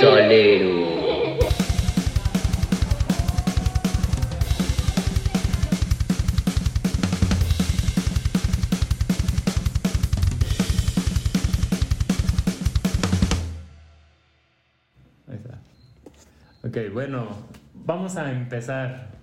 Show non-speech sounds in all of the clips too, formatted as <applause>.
Toledo. Ahí está. Ok, bueno, vamos a empezar.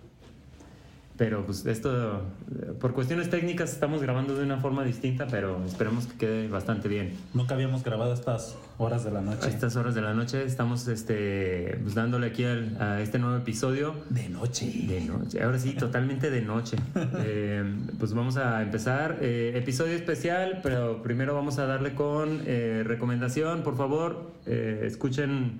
Pero pues esto, eh, por cuestiones técnicas estamos grabando de una forma distinta, pero esperemos que quede bastante bien. Nunca habíamos grabado a estas horas de la A noche. estas horas de la noche estamos este, pues, dándole aquí al- a este nuevo episodio. De noche. De noche, ahora sí, totalmente de noche. <laughs> Eh, pues vamos a empezar. eh, episodio especial, pero primero vamos a darle con eh, recomendación. Por favor, eh, escuchen,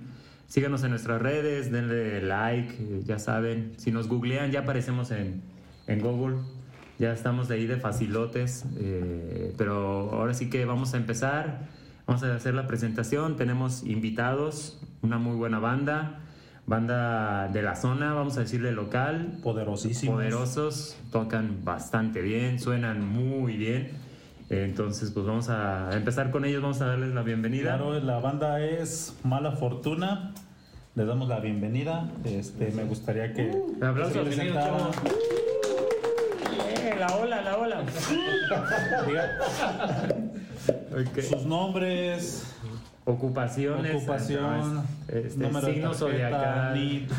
síganos en nuestras redes, denle like, ya saben. Si nos googlean, ya aparecemos en, en Google. Ya estamos de ahí de facilotes. eh, pero ahora sí que vamos a empezar. Vamos a hacer la presentación. Tenemos invitados, una muy buena banda. Banda de la zona, vamos a decirle local, Poderosísimos. poderosos, tocan bastante bien, suenan muy bien. Entonces, pues vamos a empezar con ellos, vamos a darles la bienvenida. Claro, la banda es Mala Fortuna. Les damos la bienvenida. Este, me gustaría que Aplausos. se presentaran. Eh, la ola, la ola. <laughs> Sus nombres, Ocupaciones, ocupación, este, número signo de tarjeta, zodiacal. NIT,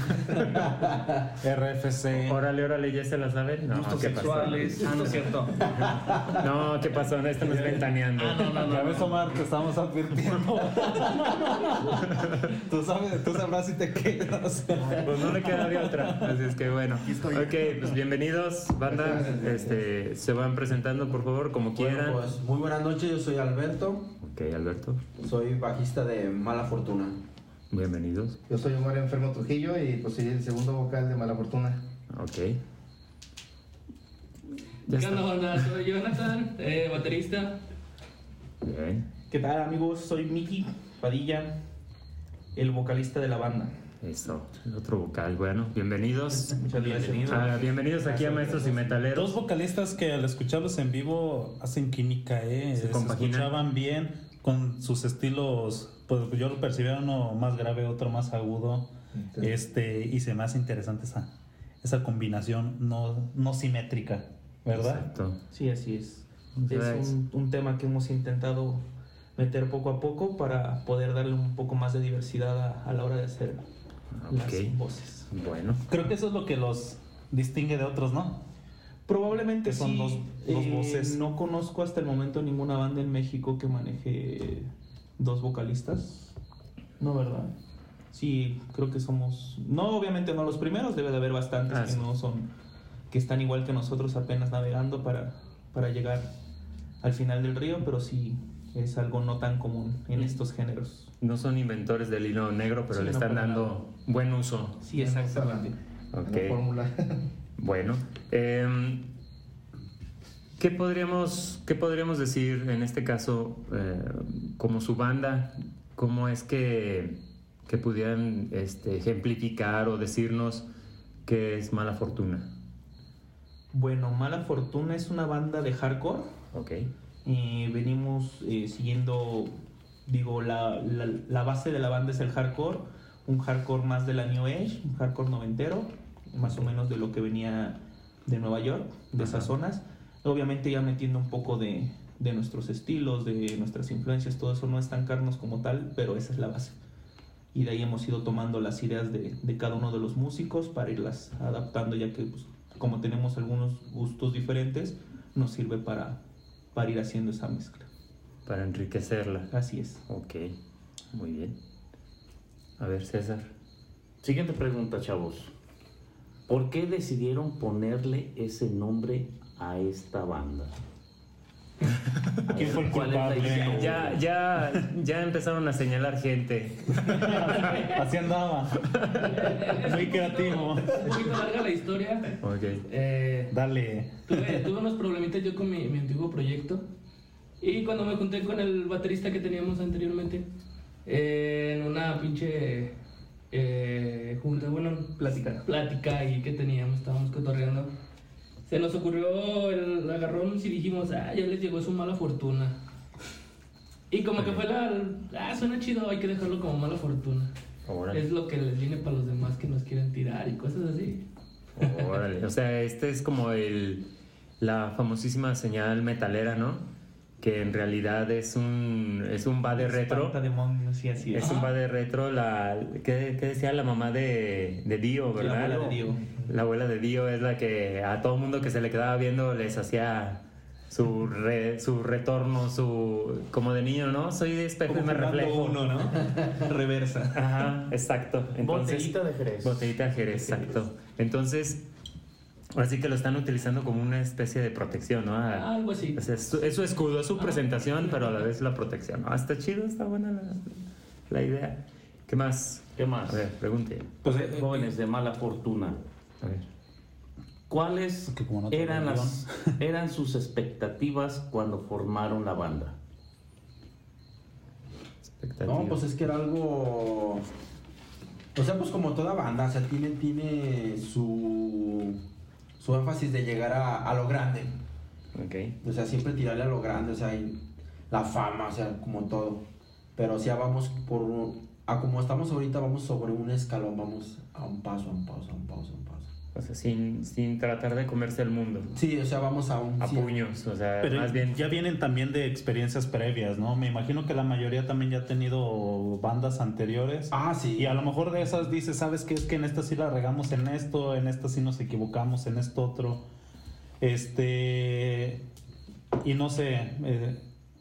<laughs> RFC. Órale, órale, ¿ya se la saben? No, Gustos ¿qué pasó? sexuales. Ah, no es cierto. <laughs> No, ¿qué pasó? Esto no es ventaneando. Ah, no, no, Ya no. ves, Omar, te estamos advirtiendo. <laughs> tú, sabes, tú sabrás si te quedas. Pues no le queda de otra. Así es que bueno. Ok, pues bienvenidos, banda. Este, se van presentando, por favor, como quieran. Bueno, pues muy buenas noches, yo soy Alberto, Ok, Alberto, soy bajista de Mala Fortuna. bienvenidos. Yo soy Omar Enfermo Trujillo y pues soy el segundo vocal de Mala Fortuna. Ok. ¿Qué onda? Soy Jonathan, eh, baterista. Bien. ¿Qué tal amigos? Soy Miki Padilla, el vocalista de la banda. Eso, el otro vocal. Bueno, bienvenidos. <laughs> Muchas gracias. Ah, bienvenidos aquí a Maestros y Dos Metaleros. vocalistas que al escucharlos en vivo hacen química, ¿eh? Se Se, compaginan. escuchaban bien con sus estilos. Pues yo lo percibía uno más grave, otro más agudo. Este, y se me hace interesante esa, esa combinación no, no simétrica, ¿verdad? Exacto. Sí, así es. Sea, Es un, un tema que hemos intentado meter poco a poco para poder darle un poco más de diversidad a, a la hora de hacer Ok. las voces. Bueno, Creo que eso es lo que los distingue de otros, ¿no? Probablemente Que son sí. dos- dos Eh, voces. No conozco hasta el momento ninguna banda en México que maneje dos vocalistas. No, ¿verdad? Sí, creo que somos. No, obviamente no los primeros, debe de haber bastantes Ah, que sí. no son. que están igual que nosotros apenas navegando para, para llegar al final del río, pero sí es algo no tan común en estos géneros. No son inventores del hilo negro, pero Sí, le están dando buen uso. Sí, exactamente. Fórmula. <laughs> Bueno, em, ¿qué, podríamos, ¿qué podríamos decir en este caso eh, como su banda? ¿Cómo es que, que pudieran este, ejemplificar o decirnos qué es mala fortuna? Bueno, Mala Fortuna es una banda de hardcore. Ok, y venimos eh, siguiendo, digo, la, la, la base de la banda es el hardcore, un hardcore más de la New Age, un hardcore noventero, más o menos de lo que venía de Nueva York, de esas zonas. Obviamente ya metiendo un poco de, de nuestros estilos, de nuestras influencias, todo eso no estancarnos como tal, pero esa es la base. Y de ahí hemos ido tomando las ideas de, de cada uno de los músicos para irlas adaptando, ya que pues, como tenemos algunos gustos diferentes, nos sirve para, para ir haciendo esa mezcla. Para enriquecerla. Así es. Ok, muy bien. A ver, César. Siguiente pregunta, chavos. ¿Por qué decidieron ponerle ese nombre a esta banda? ¿Quién fue el ¿Cuál es la culpable? Ya, ya, ya empezaron a señalar gente. <laughs> Así andaba. Muy creativo. Un poquito larga la historia. Ok. Eh, Dale. tuve, tuve unos problemitas yo con mi, mi antiguo proyecto. Y cuando me junté con el baterista que teníamos anteriormente, eh, en una pinche eh, junta, bueno, Plática. plática y que teníamos, estábamos cotorreando, se nos ocurrió el agarrón y dijimos, ah, ya les llegó su mala fortuna. Y como que fue la. Ah, suena chido, hay que dejarlo como mala fortuna. Órale. Es lo que les viene para los demás que nos quieren tirar y cosas así. Órale. O sea, este es como el la famosísima señal metalera, ¿no? Que en realidad es un es un va de retro. Espanta demonios y así es. Es un va de retro la ¿qué, qué decía la mamá de, de Dio, La verdad? abuela de Dio. La abuela de Dio es la que a todo mundo que se le quedaba viendo les hacía su re- su retorno, su como de niño, ¿no? Soy de espejo y me reflejo. uno, ¿no? <laughs> Reversa. Ajá, exacto. Entonces, Botellita de Jerez. Botellita de Jerez, exacto. Entonces, ahora sí que lo están utilizando como una especie de protección, ¿no? A- Algo así. es, su, es su escudo, es su presentación, pero a la vez la protección. Ah, está chido, está buena la, la idea. ¿Qué más? ¿Qué más? A ver, pregunte. Pues, eh, Jóvenes de mala fortuna. A ver. ¿Cuáles no eran, las, <laughs> eran sus expectativas cuando formaron la banda? No, pues es que era algo. O sea, pues como toda banda, o sea, tiene, tiene su, su énfasis de llegar a, a lo grande. Ok. O sea, siempre tirarle a lo grande, o sea, la fama, o sea, como todo. Pero o sea, vamos por. A como estamos ahorita, vamos sobre un escalón, vamos a un paso, a un paso, a un paso, a un paso. O sea, sin, sin tratar de comerse el mundo. Sí, o sea, vamos a un. A sí, puños, o sea, Pero más bien. ya vienen también de experiencias previas, ¿no? Me imagino que la mayoría también ya ha tenido bandas anteriores. Ah, sí. Y a lo mejor de esas dices, ¿sabes qué? Es que en esta sí la regamos en esto, en esta sí nos equivocamos, en esto otro. Este. Y no sé, eh,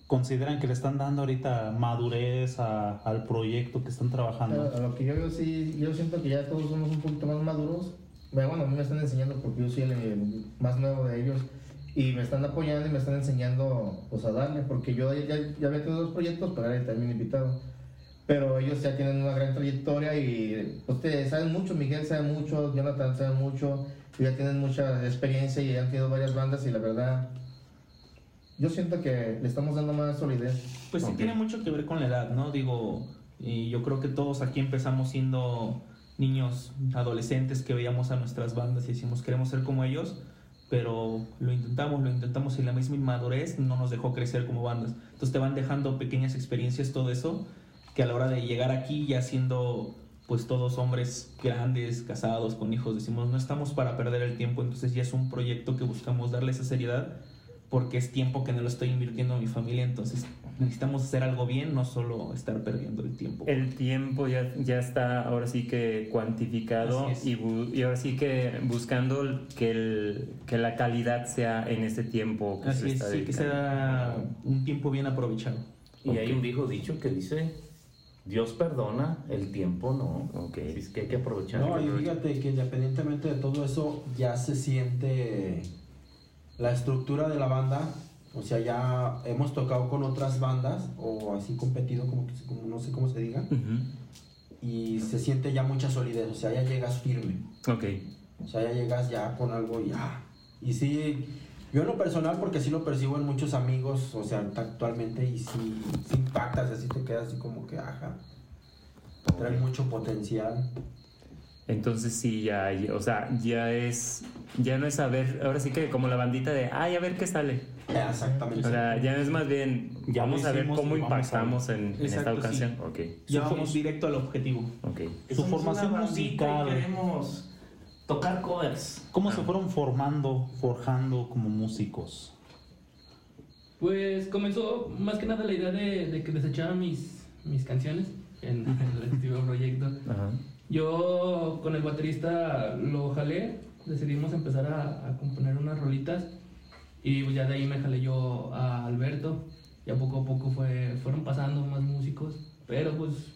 consideran que le están dando ahorita madurez a- al proyecto que están trabajando. A lo que yo veo, sí, yo siento que ya todos somos un poquito más maduros. Bueno, a mí me están enseñando porque yo soy el, más nuevo de ellos. Y me están apoyando y me están enseñando pues, a darle. Porque yo ya, ya había tenido dos proyectos, pero era también invitado. Pero ellos ya tienen una gran trayectoria y ustedes saben mucho. Miguel sabe mucho, Jonathan sabe mucho. y Ya tienen mucha experiencia y han tenido varias bandas. Y la verdad, yo siento que le estamos dando más solidez. Pues sí tiene mucho que ver con la edad, ¿no? Digo, y yo creo que todos aquí empezamos siendo niños, adolescentes que veíamos a nuestras bandas y decimos queremos ser como ellos, pero lo intentamos, lo intentamos y la misma inmadurez no nos dejó crecer como bandas. Entonces te van dejando pequeñas experiencias, todo eso, que a la hora de llegar aquí ya siendo pues todos hombres grandes, casados, con hijos, decimos no estamos para perder el tiempo, entonces ya es un proyecto que buscamos darle esa seriedad porque es tiempo que no lo estoy invirtiendo en mi familia, entonces necesitamos hacer algo bien, no solo estar perdiendo el tiempo. El tiempo ya, ya está ahora sí que cuantificado y, y ahora sí que buscando que, el, que la calidad sea en ese tiempo que se Así le es, está sí, que sea un tiempo bien aprovechado. Y hay un viejo dicho que dice, Dios perdona, el tiempo no. Ok. Así es que hay que aprovechar. No, y fíjate que independientemente de todo eso, ya se siente la estructura de la banda. O sea, ya hemos tocado con otras bandas, o así competido, como, que, como no sé cómo se diga, y se siente ya mucha solidez. O sea, ya llegas firme. Ok. O sea, ya llegas ya con algo ya. Y sí, yo en lo personal, porque sí lo percibo en muchos amigos, o sea, actualmente, y sí, sí impactas, así te quedas así como que, ajá. Trae mucho potencial. Entonces sí, ya, o sea, ya es, ya no es saber, ahora sí que como la bandita de, ay, a ver qué sale. Exactamente. O sea, ya es más bien, Ya vamos a ver cómo a impactamos en, en esta ocasión. Ok, Ya vamos directo al objetivo. ok. Su formación musical. queremos tocar covers. ¿Cómo se fueron formando, forjando como músicos? Pues comenzó más que nada la idea de, de que desechaba mis, mis canciones en, en el <laughs> antiguo proyecto. Ajá. Yo con el baterista lo jalé, decidimos empezar a, a componer unas rolitas y pues ya de ahí me jalé yo a Alberto. Ya poco a poco fue, fueron pasando más músicos, pero pues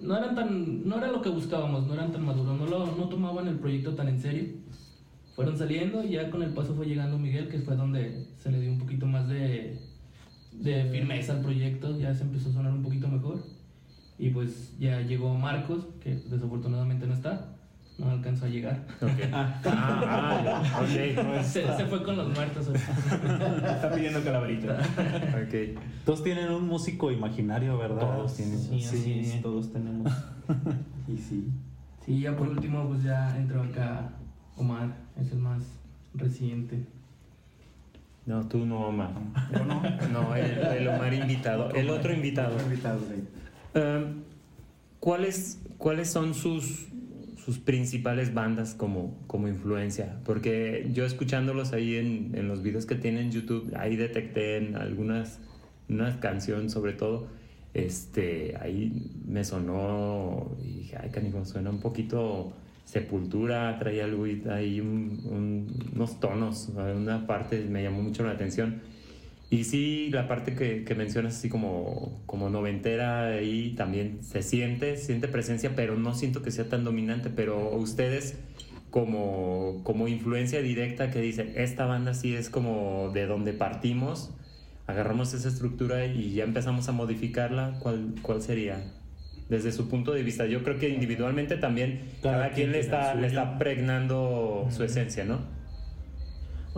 no eran tan, no era lo que buscábamos, no eran tan maduros, no, lo, no tomaban el proyecto tan en serio. Fueron saliendo y ya con el paso fue llegando Miguel, que fue donde se le dio un poquito más de, de firmeza al proyecto, ya se empezó a sonar un poquito mejor. Y pues ya llegó Marcos, que desafortunadamente no está, no alcanzó a llegar. Ok. Ah, <laughs> ah, ok. Se, se fue con los muertos. <laughs> Está pidiendo calaverita. Ok. Todos tienen un músico imaginario, ¿verdad? Todos tienen. Sí, así es, todos tenemos. <laughs> Y sí. Sí, ya por último pues ya entró acá Omar, es el más reciente. No, tú no, Omar. ¿O no? No, el, el Omar invitado. El otro invitado. Um, ¿cuáles, ¿Cuáles son sus, sus principales bandas como, como influencia? Porque yo escuchándolos ahí en, en los videos que tienen en YouTube, ahí detecté en algunas una canción sobre todo, este, ahí me sonó y dije, ay, canijo, suena un poquito sepultura, traía algo ahí un- un- unos tonos, una parte me llamó mucho la atención. Y sí, la parte que, que mencionas así como, como noventera ahí también se siente, siente presencia, pero no siento que sea tan dominante, pero ustedes como, como influencia directa que dice, esta banda sí es como de donde partimos, agarramos esa estructura y ya empezamos a modificarla, ¿cuál, cuál sería? Desde su punto de vista, yo creo que individualmente también cada, Cada quien quien le está, le está pregnando su esencia, ¿no?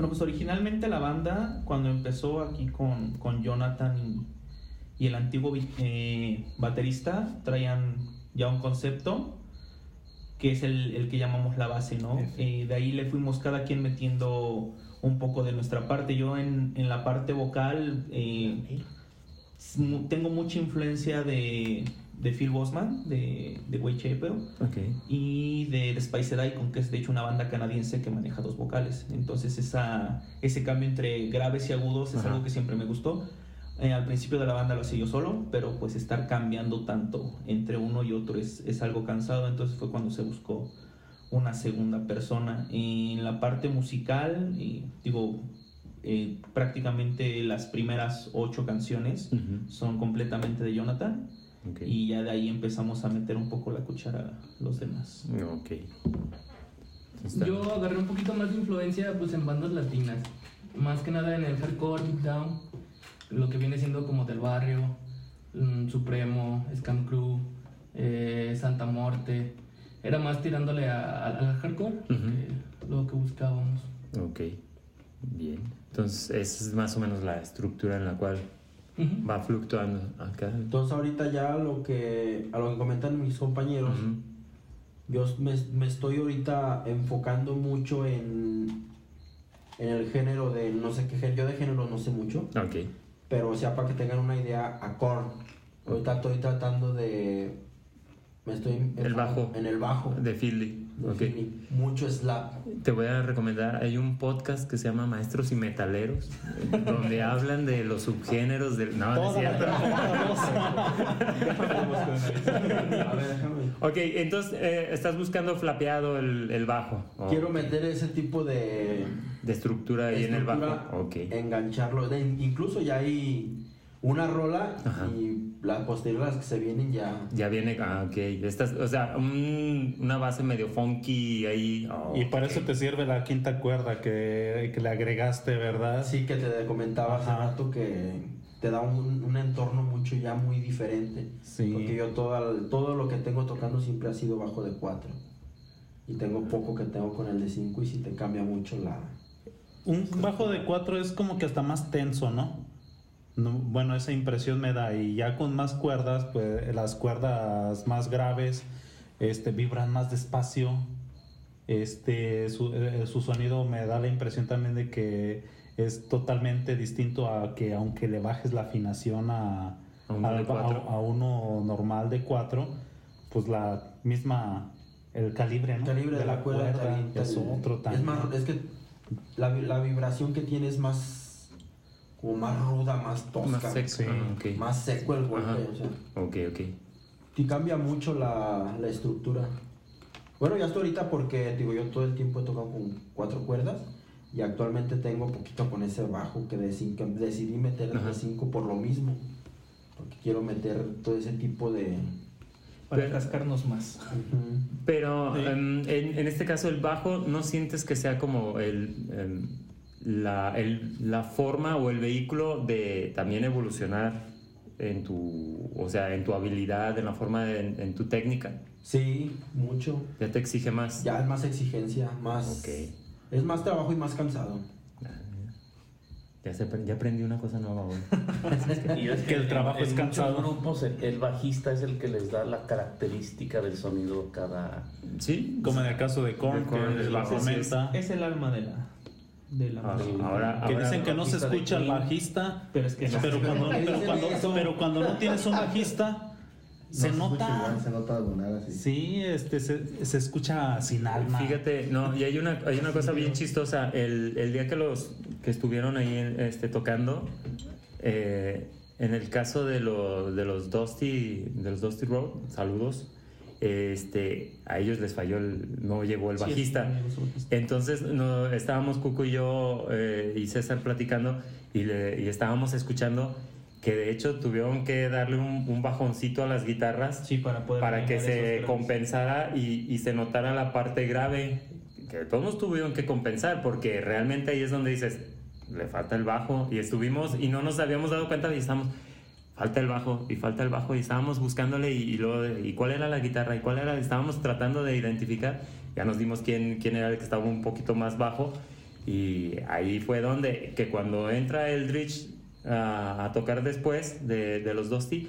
Bueno, pues originalmente la banda, cuando empezó aquí con, con Jonathan y, y el antiguo eh, baterista, traían ya un concepto que es el, el que llamamos la base, ¿no? Eh, de ahí le fuimos cada quien metiendo un poco de nuestra parte. Yo en, en la parte vocal eh, tengo mucha influencia de, de Phil Bosman, de, de Way Chapel Ok. y de The Spiced Icon, que es de hecho una banda canadiense que maneja dos vocales. Entonces esa, ese cambio entre graves y agudos es Ajá. algo que siempre me gustó. Eh, al principio de la banda lo hacía yo solo, pero pues estar cambiando tanto entre uno y otro es, es algo cansado, entonces fue cuando se buscó una segunda persona. En la parte musical, y digo, eh, prácticamente las primeras ocho canciones Ujú. son completamente de Jonathan. Ok. Y ya de ahí empezamos a meter un poco la cuchara a los demás. Ok. Está- Yo agarré un poquito más de influencia pues en bandas latinas. Más que nada en el hardcore, Big Down, lo que viene siendo como del barrio, mm, Supremo, Scam Crew, eh, Santa Morte. Era más tirándole a- a- al hardcore Ujú. que lo que buscábamos. Ok. Bien. Entonces, esa es más o menos la estructura en la cual Va fluctuando acá. Entonces ahorita ya lo que a lo que comentan mis compañeros, yo me, me estoy ahorita enfocando mucho en, en el género de no sé qué género, yo de género no sé mucho, Ok. pero o sea para que tengan una idea, a Korn. Ahorita estoy tratando de me estoy El bajo. en el bajo. De Philly. De Ok. Philly. Mucho slap. Te voy a recomendar, hay un podcast que se llama Maestros y Metaleros, <laughs> donde hablan de los subgéneros del... No, no es cierto. <laughs> A ver, déjame. Ok, entonces eh, estás buscando flapeado el, el bajo. Quiero meter ese tipo de De estructura ahí en el bajo. Ok. engancharlo. De- incluso ya hay una rola Ajá. y las posteriores las que se vienen ya. Ya viene, ah, ok. Estás, o sea, un- una base medio funky ahí. oh, Y para eso te sirve la quinta cuerda que, que le agregaste, ¿verdad? Así que te comentaba hace Ajá. rato que te da un, un entorno mucho ya muy diferente. Sí. Porque yo todo, todo lo que tengo tocando siempre ha sido bajo de 4. Y tengo poco que tengo con el de 5 y si te cambia mucho la... Un bajo de cuatro es como que hasta más tenso, ¿no? No, Bueno, esa impresión me da. Y ya con más cuerdas, pues las cuerdas más graves este, vibran más despacio. Este, su, eh, su sonido me da la impresión también de que es totalmente distinto a que aunque le bajes la afinación a, A uno a- a normal de 4, pues la misma, el calibre, ¿no? El calibre de, la, cuerda, avienta es otro Es también. más, es que la vibración que tiene es más como más ruda, más tosca, Más seco. Sí. ah, ok. más seco el golpe, Ajá. o sea, Ok, ok. y cambia mucho la, la estructura. Bueno, ya hasta ahorita porque digo yo todo el tiempo he tocado con cuatro cuerdas y actualmente tengo poquito con ese bajo que de cinco, decidí meter de 5 por lo mismo, porque quiero meter todo ese tipo de Para Pero- cascarnos más. Pero Sí. em, en, en este caso el bajo, ¿no sientes que sea como el, em, la, el- la forma o el vehículo de también evolucionar en tu, o sea, en tu habilidad, en la forma, de- en, en tu técnica? Sí, mucho. Ya te exige más. Ya es más exigencia, más Ok. es más trabajo y más cansado. Ya, se, ya aprendí una cosa nueva hoy. <laughs> Y es Que el trabajo en es cansado. grupos el, el bajista es el que les da la característica del sonido cada... Sí, Como en el caso de Korn, De Korn, que el la es-. Es el alma de la, de la Ah, música. ahora- Que ahora- dicen que no se escucha el bajista, Pero es que no. pero cuando, pero <laughs> cuando, pero cuando no tienes un bajista, se No escucha nota. igual, se nota de nada, sí. Sí, este, se, se escucha sin alma. Fíjate, no, y hay una, hay una cosa bien chistosa. El, el día que los que estuvieron ahí este, tocando, eh, en el caso de, lo- de los Dusty, de los Dusty Road, saludos, este, a ellos les falló, el, no llegó el bajista. Entonces no, estábamos Cuco y yo eh, y César platicando y, le- y estábamos escuchando que de hecho tuvieron que darle un, un bajoncito a las guitarras Sí, para poder. para que se compensara y, y se notara la parte grave, que todos tuvieron que compensar, porque realmente ahí es donde dices, le falta el bajo, y estuvimos y no nos habíamos dado cuenta y estamos, falta el bajo, y falta el bajo, y estábamos buscándole, y, y luego, y cuál era la guitarra, y cuál era, estábamos tratando de identificar, ya nos dimos quién, quién era el que estaba un poquito más bajo, y ahí fue donde, que cuando entra Eldritch a, a tocar después de, de los Dusty,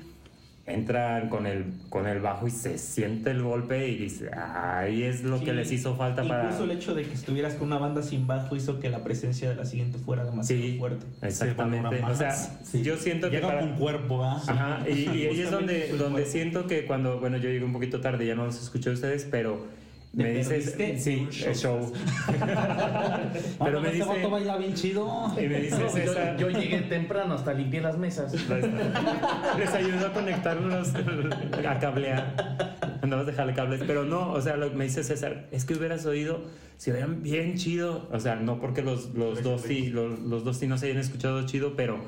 entran con el, con el bajo y se siente el golpe y dice, ahí es lo Sí, que les hizo falta para... Incluso el hecho de que estuvieras con una banda sin bajo hizo que la presencia de la siguiente fuera demasiado Sí, fuerte. exactamente. Se O sea. Sí. yo siento que Llega para... con cuerpo, ¿ah? Ajá, y, y ahí es donde, donde cuerpo. siento que cuando, bueno, yo llegué un poquito tarde, ya no los escuché a ustedes, pero me dices, perdiste sí, el show. <laughs> Ah, pero no, me este dice, vato baila bien chido. y me dice No, César, yo, yo llegué temprano, hasta limpié las mesas. les ayudó a conectarlos, a cablear. Andabas de jale cables, pero no, o sea, lo, me dice César, es que hubieras oído, se oían bien chido, o sea, no porque los, los dos sí, los, los dos sí no se hayan escuchado chido, pero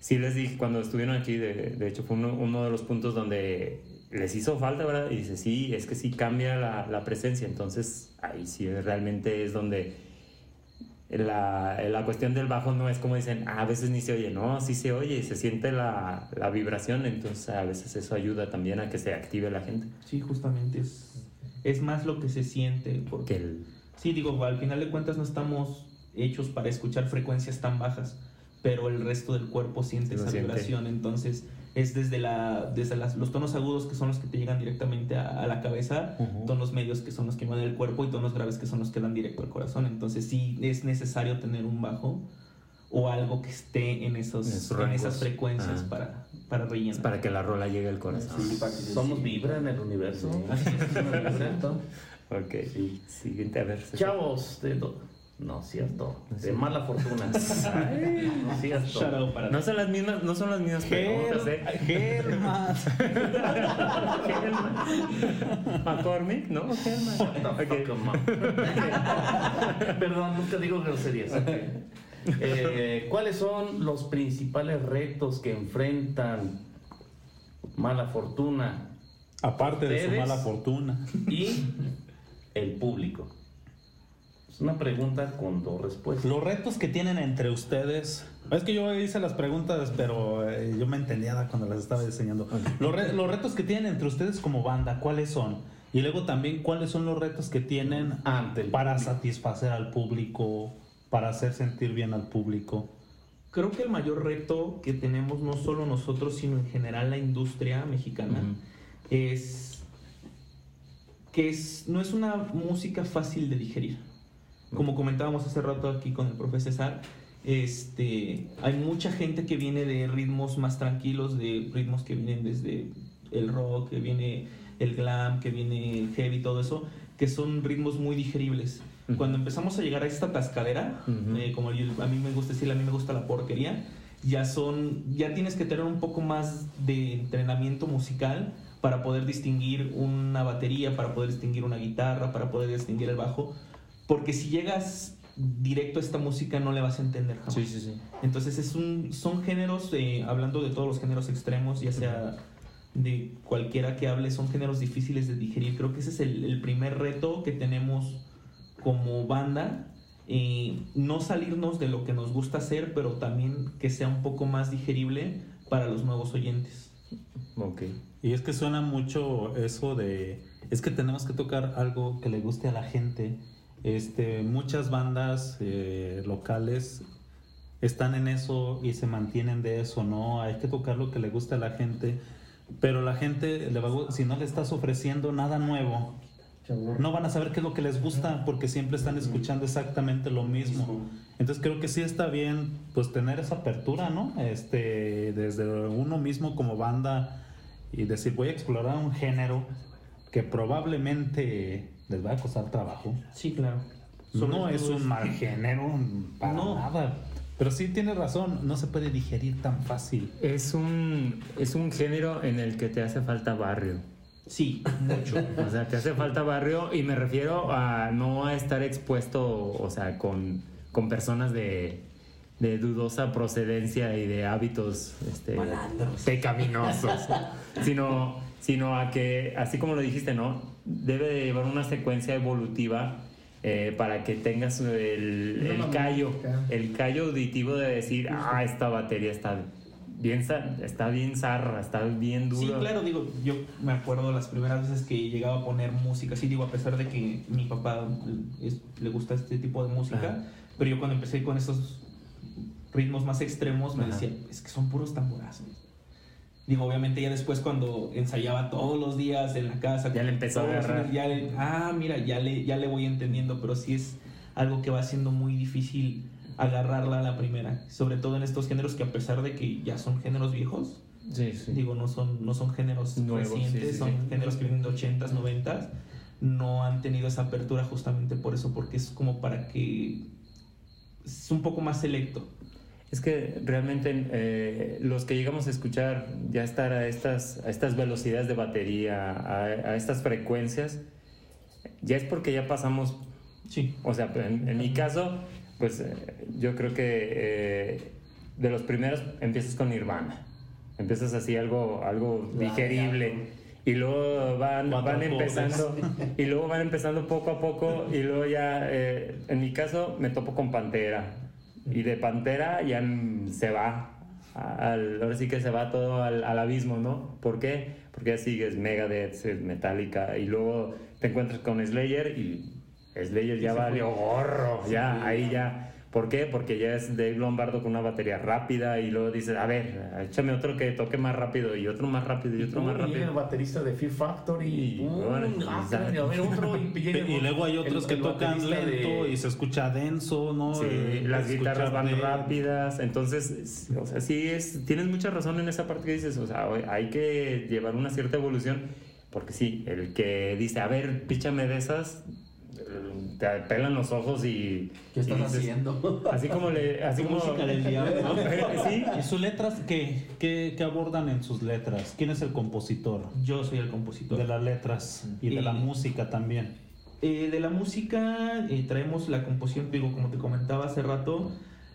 sí les dije cuando estuvieron aquí, de, de hecho fue uno, uno de los puntos donde les hizo falta, ¿verdad? Y dice, sí, es que sí cambia la, la presencia, entonces ahí sí realmente es donde la, la cuestión del bajo no es como dicen, "Ah, a veces ni se oye, no, sí se oye, se siente la, la vibración, entonces a veces eso ayuda también a que se active la gente. Sí, justamente es, es más lo que se siente. Porque, Que el, sí, digo, al final de cuentas no estamos hechos para escuchar frecuencias tan bajas, pero el resto del cuerpo siente esa siente. vibración. Entonces, es desde, la, desde las- los tonos agudos que son los que te llegan directamente a, a la cabeza, Ujú. tonos medios que son los que van el cuerpo y tonos graves que son los que dan directo al corazón. Entonces, sí es necesario tener un bajo o algo que esté en, esos, En esos en rangos. esas frecuencias Ah. para, para rellenar. es para que la rola llegue al corazón. Sí, para que Somos vibra en el universo. Así es. <laughs> Ok, Sí. siguiente, a ver. Chavos, de do- No, cierto. De mala fortuna. <laughs> Ay, no, cierto. Shout out para No son las mismas, no son las mismas preguntas, ¿eh? Germa. Helman. <laughs> McCormick, ¿no? Man. <laughs> Perdón, nunca digo groserías. Eh, ¿Cuáles son los principales retos que enfrentan mala fortuna Aparte de su mala fortuna. y el público? Es una pregunta con dos respuestas. Los retos que tienen entre ustedes. Es que yo hice las preguntas, pero eh, yo me entendía cuando las estaba diseñando. Los, re- los retos que tienen entre ustedes como banda, ¿cuáles son? Y luego también, ¿cuáles son los retos que tienen Ante para satisfacer al público, para hacer sentir bien al público? Creo que el mayor reto que tenemos, no solo nosotros, sino en general la industria mexicana, es que es, no es una música fácil de digerir. Como comentábamos hace rato aquí con el profe César, este, hay mucha gente que viene de ritmos más tranquilos, de ritmos que vienen desde el rock, que viene el glam, que viene el heavy, todo eso, que son ritmos muy digeribles. Ujú. Cuando empezamos a llegar a esta tascadera, eh, como yo- a mí me gusta decir, a mí me gusta la porquería, ya son, ya tienes que tener un poco más de entrenamiento musical para poder distinguir una batería, para poder distinguir una guitarra, para poder distinguir el bajo, porque si llegas directo a esta música no le vas a entender jamás. Sí, sí, sí. Entonces es un, son géneros, eh, hablando de todos los géneros extremos, ya sea de cualquiera que hable, son géneros difíciles de digerir. Creo que ese es el, el primer reto que tenemos como banda. eh, no salirnos de lo que nos gusta hacer, pero también que sea un poco más digerible para los nuevos oyentes. Ok. Y es que suena mucho eso de, es que tenemos que tocar algo que le guste a la gente. Este, muchas bandas eh, locales están en eso y se mantienen de eso, ¿no? Hay que tocar lo que le guste a la gente, pero la gente, si no le estás ofreciendo nada nuevo, no van a saber qué es lo que les gusta porque siempre están escuchando exactamente lo mismo. Entonces creo que sí está bien pues tener esa apertura, ¿no? Este, desde uno mismo como banda y decir voy a explorar un género que probablemente les va a costar trabajo. Sí, claro. no es un mal género para No. nada. Pero sí tiene razón, no se puede digerir tan fácil. Es un, es un género en el que te hace falta barrio. Sí, mucho. O sea, te hace falta barrio y me refiero a no a estar expuesto, o sea, con, con personas de, de dudosa procedencia y de hábitos este, Malandros. pecaminosos, sino, sino a que, así como lo dijiste, ¿no? Debe de llevar una secuencia evolutiva eh, para que tengas el, el callo, el callo auditivo de decir, ah, esta batería está bien, está bien zarra, está bien dura. Sí, claro, digo, yo me acuerdo las primeras veces que llegaba a poner música, sí, digo, a pesar de que mi papá es- le gusta este tipo de música, Ajá. pero yo cuando empecé con esos ritmos más extremos me Ajá. decía, es que son puros tamborazos. Digo, obviamente ya después cuando ensayaba todos los días en la casa, Ya le empezó a agarrar. días, ya le- ah, mira, ya le, ya le voy entendiendo, pero sí es algo que va siendo muy difícil agarrarla a la primera, sobre todo en estos géneros que a pesar de que ya son géneros viejos, Sí, sí. Digo, no son, no son géneros Nuevos, recientes, sí, son géneros que vienen de 80s, 90s. No han tenido esa apertura justamente por eso, porque es como para que es un poco más selecto. Es que realmente eh, los que llegamos a escuchar ya estar a estas, a estas velocidades de batería, a, a estas frecuencias, ya es porque ya pasamos, Sí. o sea, en, en mi caso, pues eh, yo creo que eh, de los primeros empiezas con Nirvana, empiezas así algo, algo digerible. Y luego van, van empezando, <laughs> y luego van empezando poco a poco, y luego ya, eh, en mi caso, me topo con Pantera. Y de Pantera ya se va, al, ahora sí que se va todo al, al abismo, ¿no? ¿Por qué? Porque ya sigues Megadeth, Metallica, y luego te encuentras con Slayer, y Slayer ya valió gorro, ya, ahí ya. ¿Por qué? Porque ya es Dave Lombardo con una batería rápida, y luego dices, a ver, échame otro que toque más rápido, y otro más rápido, y otro más Llega el rápido. baterista de Fear Factory. Y, ah. Y, <laughs> el- Y luego hay otros el- que el tocan lento de- y se escucha denso, ¿no? Sí, Eh, las guitarras van de- rápidas, entonces, es- o sea, sí es, tienes mucha razón en esa parte que dices, o sea, hay que llevar una cierta evolución, porque sí, el que dice, a ver, píchame de esas, te pelan los ojos y... ¿Qué estás y dices- haciendo? Así como le... Así como, Música del <laughs> diablo. sí, ¿Y sus letras qué? ¿Qué, qué abordan en sus letras? ¿Quién es el compositor Yo soy el compositor. de las letras y de la Y- música también? Eh, de la música eh, traemos la composición, digo, como te comentaba hace rato,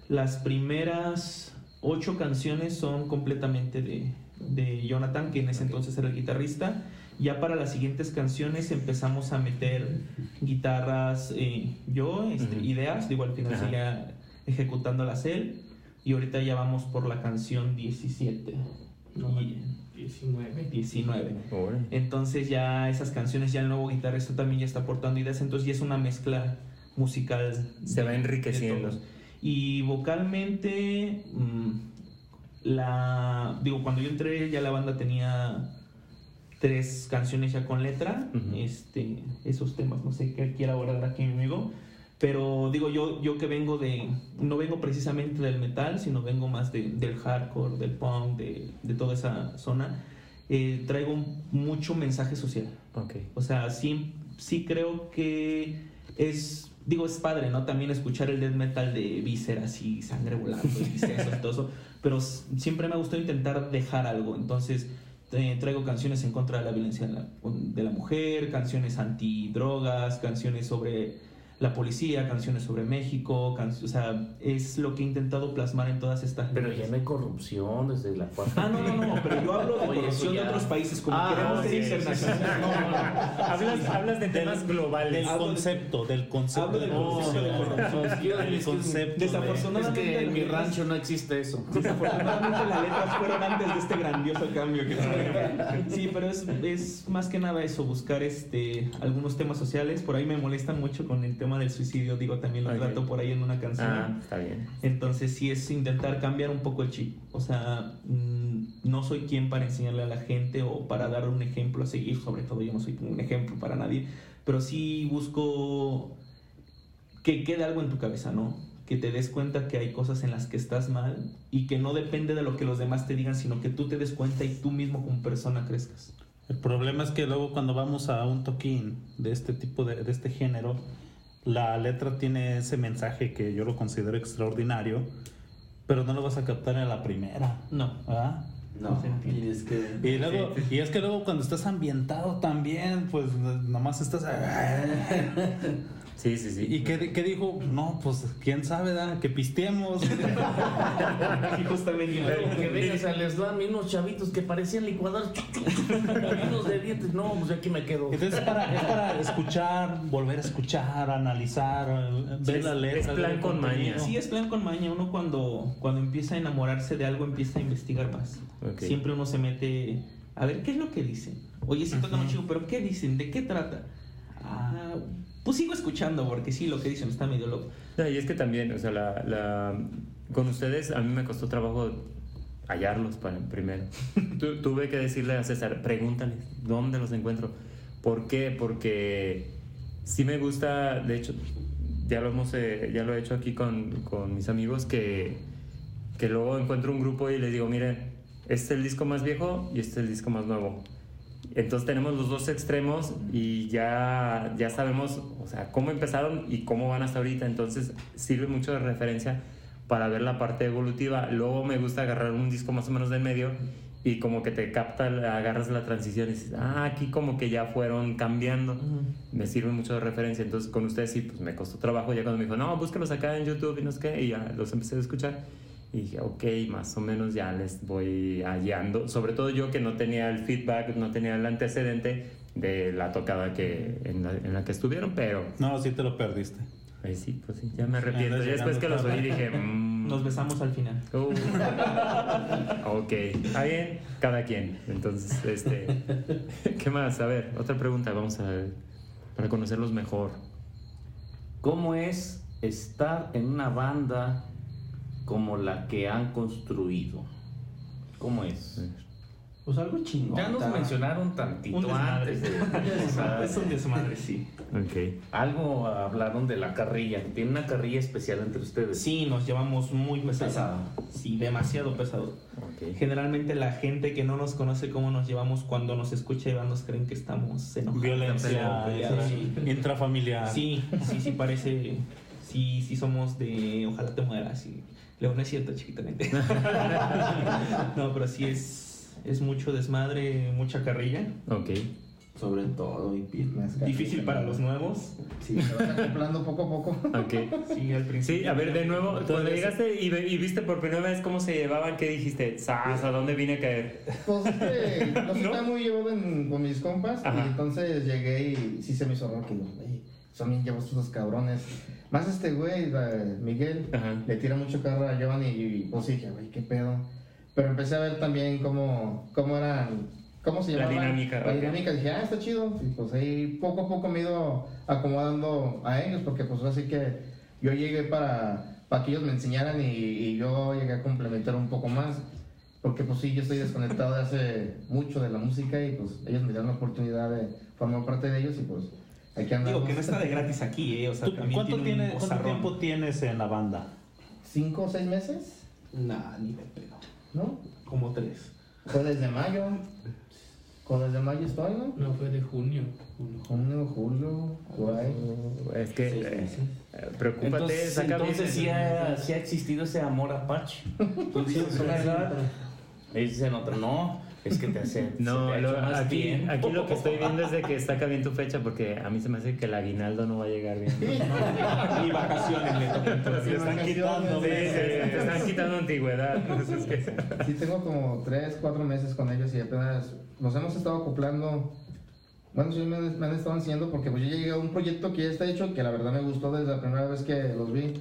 las primeras ocho canciones son completamente de, de Jonathan, que en ese entonces era el guitarrista. Ya para las siguientes canciones empezamos a meter guitarras, eh, yo, este, Ujú. ideas, digo, al final Ajá. seguía ejecutándolas él. Y ahorita ya vamos por la canción 17. No, y 19. 19. Órale. Entonces ya esas canciones, ya el nuevo guitarrista también ya está aportando ideas, entonces ya es una mezcla musical. Se va enriqueciendo. Y vocalmente, mm, la digo, cuando yo entré ya la banda tenía tres canciones ya con letra, Ujú. este, esos temas, no sé qué quiera abordar aquí mi amigo. Pero digo, yo, yo que vengo de, no vengo precisamente del metal, sino vengo más de- del hardcore, del punk, de, de toda esa zona, eh, traigo mucho mensaje social. Ok. O sea, sí, sí creo que es, digo, es padre, ¿no? También escuchar el death metal de vísceras y sangre volando y <laughs> todo eso, pero siempre me ha gustado intentar dejar algo. Entonces, traigo canciones en contra de la violencia de la, mujer, canciones antidrogas, canciones sobre la policía, canciones sobre México, can- o sea, es lo que he intentado plasmar en todas estas Pero ya no hay corrupción desde la cuarta. Ah, no, no, no, pero yo hablo de Oye, corrupción eso de ya- otros países, como Ah, queremos ser sí, sí, internacionales. No, no, no. Hablas, hablas de temas globales. Del Hablo de- concepto, del concepto hablo de del concepto de corrupción. Me, El concepto. de- Desafortunadamente- Es que en mi rancho no existe eso. Desafortunadamente las letras fueron antes de este grandioso cambio que. Sí, pero es, es más que nada eso, buscar este algunos temas sociales. Por ahí me molestan mucho con el tema tema del suicidio, digo, también lo Ok. trato por ahí en una canción. Ah, está bien. Entonces sí es intentar cambiar un poco el chip. O sea, mm, no soy quien para enseñarle a la gente o para dar un ejemplo a seguir. Sobre todo yo no soy un ejemplo para nadie. Pero sí busco que quede algo en tu cabeza, ¿no? Que te des cuenta que hay cosas en las que estás mal y que no depende de lo que los demás te digan, sino que tú te des cuenta y tú mismo como persona crezcas. El problema es que luego cuando vamos a un toquín de este tipo de, de este género, la letra tiene ese mensaje que yo lo considero extraordinario, pero no lo vas a captar en la primera. No. ¿verdad? No, entiende. tienes que. Y, luego, y es que luego cuando estás ambientado también, pues nomás estás... <laughs> Sí, sí, sí. ¿Y qué, qué dijo? No, pues quién sabe, ¿verdad? que pisteemos. <laughs> Y justamente Pero que vengas a les dan unos chavitos que parecían licuadoras <laughs> llenos de dientes. No, pues aquí me quedo. Entonces es para, es para escuchar, volver a escuchar, analizar, ver es- la letra. es plan con contenido. maña. Sí, es plan con maña. Uno cuando, cuando empieza a enamorarse de algo empieza a investigar más. Ok. Siempre uno se mete a ver qué es lo que dicen. Oye, sí toca muy chido, pero ¿qué dicen? ¿De qué trata? Ah, pues sigo escuchando porque sí, lo que dicen está medio loco. No, y es que también, o sea, la, la- con ustedes a mí me costó trabajo hallarlos para, primero. <laughs> Tu- tuve que decirle a César, pregúntales, ¿dónde los encuentro? ¿Por qué? Porque sí me gusta, de hecho, ya lo, hemos, eh, ya lo he hecho aquí con, con mis amigos, que, que luego encuentro un grupo y les digo, miren, este es el disco más viejo y este es el disco más nuevo. Entonces tenemos los dos extremos y ya, ya sabemos, o sea, cómo empezaron y cómo van hasta ahorita. Entonces sirve mucho de referencia para ver la parte evolutiva. Luego me gusta agarrar un disco más o menos del medio y como que te capta, agarras la transición y dices, ah, aquí como que ya fueron cambiando. Me sirve mucho de referencia. Entonces con ustedes sí, pues me costó trabajo. Ya cuando me dijo, no, búscalos acá en YouTube y no sé qué, y ya los empecé a escuchar. Y dije, ok, más o menos ya les voy hallando. Sobre todo yo que no tenía el feedback, no tenía el antecedente de la tocada que, en, la, en la que estuvieron, pero No, sí te lo perdiste. ahí sí, pues sí, ya me arrepiento. Y después que los oí dije, mm, Nos besamos al final. uh, ok, está bien, cada quien. Entonces, este, ¿qué más? A ver, otra pregunta, vamos a ver, para conocerlos mejor. ¿Cómo es estar en una banda como la que han construido? ¿Cómo es? Pues algo chingón. Ya nos mencionaron tantito Un antes. de- <laughs> Es un desmadre, sí. Ok. algo hablaron de la carrilla. Tiene una carrilla especial entre ustedes. Sí, nos llevamos muy pesado. Pesado. Sí, demasiado pesado. Ok. Generalmente la gente que no nos conoce cómo nos llevamos cuando nos escucha y nos creen que estamos enojados. Violencia peleados. sí, intrafamiliar. Sí, sí, sí parece. Sí, sí somos de. Ojalá te mueras. Y, luego no es cierto, chiquitamente. <laughs> no, pero sí es. Es mucho desmadre, mucha carrilla. Ok. Sobre todo, y. Difícil para los nuevos. Sí. Se van acoplando poco a poco. Ok. Sí, al principio. Sí, a ver, de nuevo, cuando llegaste y, ve- y viste por primera vez cómo se llevaban, ¿qué dijiste? ¿Sas? ¿A dónde vine a caer? Pues es que <laughs> no ¿No? estaba muy llevado en- con mis compas. Ajá. Y entonces llegué y sí se me hizo "Ey, son bien llevos estos cabrones. Más este güey, la- Miguel, Ajá. le tira mucho carro a Giovanni y, y pues dije, güey, qué pedo. Pero empecé a ver también cómo, cómo eran, cómo se La llamaban. dinámica, La dinámica, dije, ah, está chido. Y pues ahí poco a poco me he ido acomodando a ellos, porque pues así que yo llegué para, para que ellos me enseñaran y, y yo llegué a complementar un poco más. Porque pues sí, yo estoy desconectado de hace mucho de la música y pues ellos me dieron la oportunidad de formar parte de ellos y pues aquí andamos. Digo que no está de gratis aquí, ¿eh? O sea, ¿Tú también ¿Cuánto, tiene un tiene, ¿Cuánto tiempo tienes en la banda? ¿Cinco o seis meses? Nah, ni de pedo. ¿No? Como tres. Fue desde mayo. Fue desde mayo estoy, ¿no? No, fue de junio. junio. Junio, julio, ahí. Es que, eh, meses. eh, preocúpate, Entonces, saca entonces sí, ha, sí ha existido ese amor apache. <laughs> Tú dices una edad, y dicen otra, no, es que te hace. No, te lo- aquí, aquí lo que estoy <laughs> viendo es de que saca bien tu fecha porque a mí se me hace que el aguinaldo no va a llegar bien. <laughs> Y vacaciones le tocan. Se están quitando. Sí, están quitando antigüedad. Entonces, que- Sí, tengo como tres, cuatro meses con ellos y apenas nos hemos estado acoplando. Bueno, sí, me, me han estado enseñando porque pues yo llegué a un proyecto que ya está hecho, que la verdad me gustó desde la primera vez que los vi.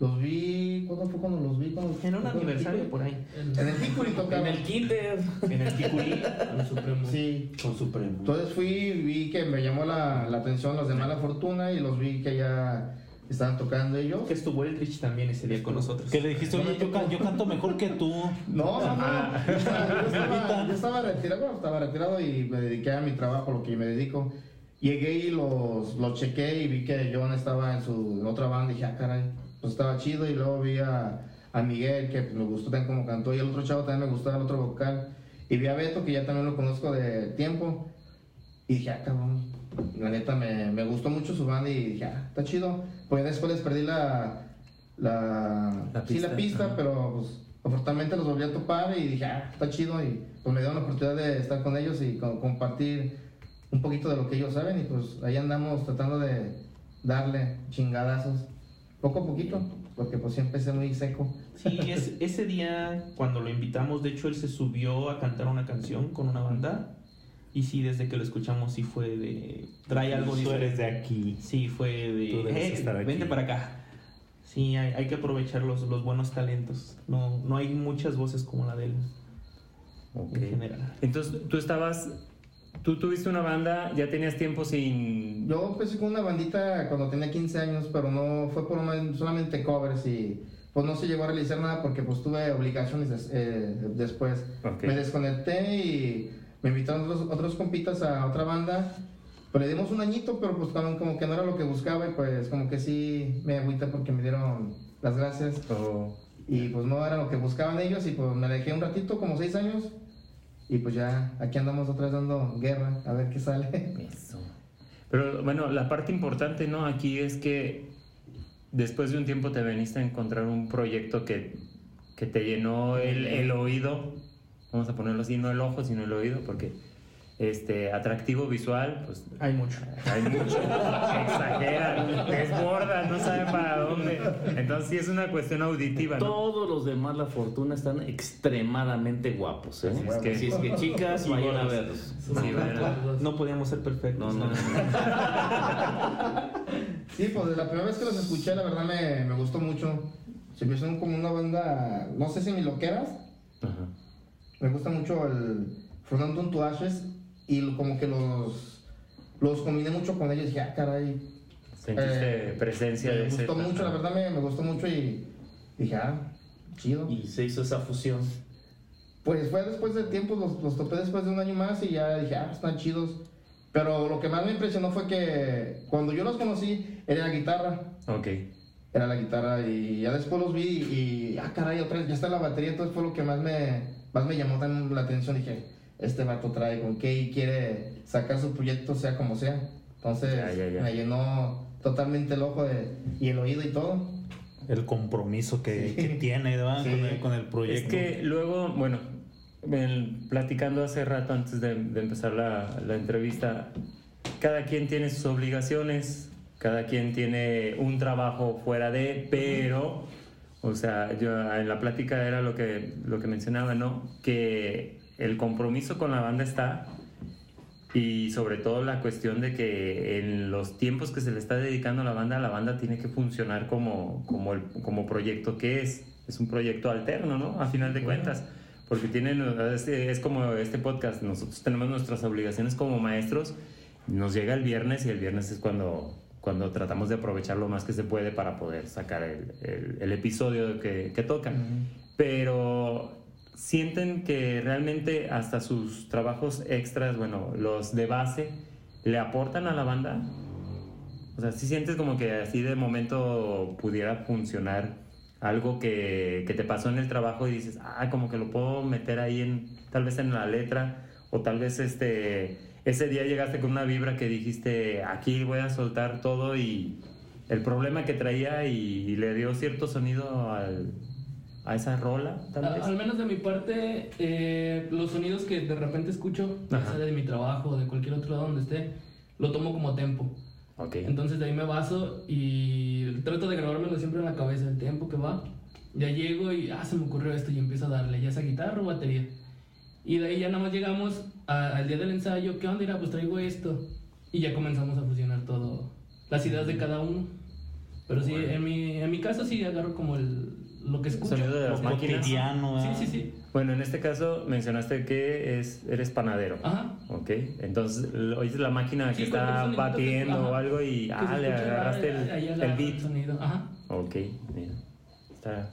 Los vi, ¿cuándo fue cuando los vi? Cuando- En un aniversario por ahí. En el Ticuri En tocaba. el kinder. En el Kikuri. Con <laughs> Supremo. Sí. Con Supremo. Entonces fui vi que me llamó la, la atención los de Mala Fortuna y los vi que ya estaban tocando ellos. Que estuvo Eldritch también ese día con nosotros. Que le dijiste, oye, yo, yo canto mejor que tú. <laughs> No, no, no. Yo estaba, yo <laughs> estaba- yo estaba retirado, bueno, estaba retirado y me dediqué a mi trabajo, lo que me dedico. Llegué y los, los chequé y vi que John estaba en su en otra banda y dije, ah, caray, pues estaba chido. Y luego vi a, a Miguel, que me gustó también como cantó, y el otro chavo también me gustaba, el otro vocal. Y vi a Beto, que ya también lo conozco de tiempo. Y dije, ah, cabrón, la neta me, me gustó mucho su banda y dije, ah, está chido. Pues después les perdí la, la, La sí, la pista, pista, pero pues, afortunadamente los volví a topar y dije, ah, está chido. Y pues me dieron la oportunidad de estar con ellos y co- compartir un poquito de lo que ellos saben. Y pues ahí andamos tratando de darle chingadazos, poco a poquito, porque pues siempre empecé muy seco. Sí, es, ese día cuando lo invitamos, de hecho él se subió a cantar una canción con una banda. Y sí, desde que lo escuchamos sí fue de... Trae algo Tú eres de aquí. Sí, fue de... Tú debes "Eh, estar aquí". Vente para acá. Sí, hay, hay que aprovechar los, los buenos talentos. No, no hay muchas voces como la de él Ok. en general. Entonces, tú estabas, tú tuviste una banda, ya tenías tiempo sin... Yo empecé con una bandita cuando tenía 15 años, pero no fue por una- solamente covers y pues no se llegó a realizar nada porque pues tuve obligaciones des- eh, después. Ok. Me desconecté y me invitaron otros, otros compitas a otra banda. Pues le dimos un añito, pero pues como, que no era lo que buscaba y pues como que sí me agüité porque me dieron las gracias o- y pues no era lo que buscaban ellos y pues me dejé un ratito, como 6 años. Y pues ya aquí andamos otra vez dando guerra, a ver qué sale. <laughs> Eso. Pero bueno, la parte importante, ¿no? Aquí es que después de un tiempo te veniste a encontrar un proyecto que, que te llenó el, el oído, vamos a ponerlo así, no el ojo, sino el oído, porque este atractivo visual, pues Hay mucho. hay mucho, exageran, desbordan, no saben para dónde. Entonces sí es una cuestión auditiva, ¿no? Todos los de Mala Fortuna están extremadamente guapos, ¿eh? Así es que- Así es que chicas, Y <laughs> vayan a verlos. Son. No podíamos ser perfectos. No, no, no. <laughs> Sí, pues la primera vez que los escuché, la verdad me, me gustó mucho. Se me hizo como una banda, no sé si mi loqueras. Ajá. Me gusta mucho el to Ashes y como que los, los combiné mucho con ellos. Dije, ah, caray. Sentiste Eh, presencia de Me ese- gustó mucho, la verdad me, me gustó mucho y dije, ah, chido. Y se hizo esa fusión. Pues fue después de tiempo, los, los topé después de un año más y ya dije, ah, están chidos. Pero lo que más me impresionó fue que cuando yo los conocí era la guitarra. Ok. Era la guitarra y ya después los vi y, ah, caray, otra vez, ya está la batería. Entonces fue lo que más me, más me llamó también la atención. Dije, este vato trae con qué y quiere sacar su proyecto, sea como sea. Entonces Ya, ya, ya. me llenó totalmente el ojo de, y el oído y todo. El compromiso que, Sí. que tiene. Sí. Con, el, con el Es proyecto. que luego, bueno, el- platicando hace rato antes de, de empezar la, la entrevista, cada quien tiene sus obligaciones, cada quien tiene un trabajo fuera de, pero, o sea, yo en la plática era lo que, lo que mencionaba, ¿no? Que el compromiso con la banda está y sobre todo la cuestión de que en los tiempos que se le está dedicando a la banda, la banda tiene que funcionar como, como, el, como proyecto que es. Es un proyecto alterno, ¿no? A final de cuentas. Porque tienen, es, es como este podcast, nosotros tenemos nuestras obligaciones como maestros, nos llega el viernes y el viernes es cuando, cuando tratamos de aprovechar lo más que se puede para poder sacar el, el- el episodio que, que toca. Pero sienten que realmente hasta sus trabajos extras, bueno, los de base, le aportan a la banda. O sea, si sientes como que así de momento pudiera funcionar algo que, que te pasó en el trabajo y dices, ah, como que lo puedo meter ahí en, tal vez en la letra, o tal vez este, ese día llegaste con una vibra que dijiste, aquí voy a soltar todo y el problema que traía y, le dio cierto sonido al- a esa rola, tal vez. Al menos de mi parte, eh, los sonidos que de repente escucho, ya sea de mi trabajo o de cualquier otro lado donde esté, lo tomo como tempo. Ok. Entonces de ahí me baso y trato de grabármelo siempre en la cabeza el tiempo que va. Ya llego y, ah, se me ocurrió esto y empiezo a darle, ya sea guitarra o batería. Y de ahí ya nada más llegamos a- al día del ensayo, ¿qué onda? Mira, pues traigo esto. Y ya comenzamos a fusionar todo, las ideas de cada uno. Pero sí, en mi, en mi caso sí agarro como el, lo que escucho. Sonido de las Lo máquinas. cotidiano, Sí, sí, sí. Bueno, en este caso mencionaste que es, eres panadero. Ajá. Ok, entonces oíste la máquina que está que- batiendo o algo y ah, le agarraste el, el beat. sonido. Ajá. Ok, mira. Está.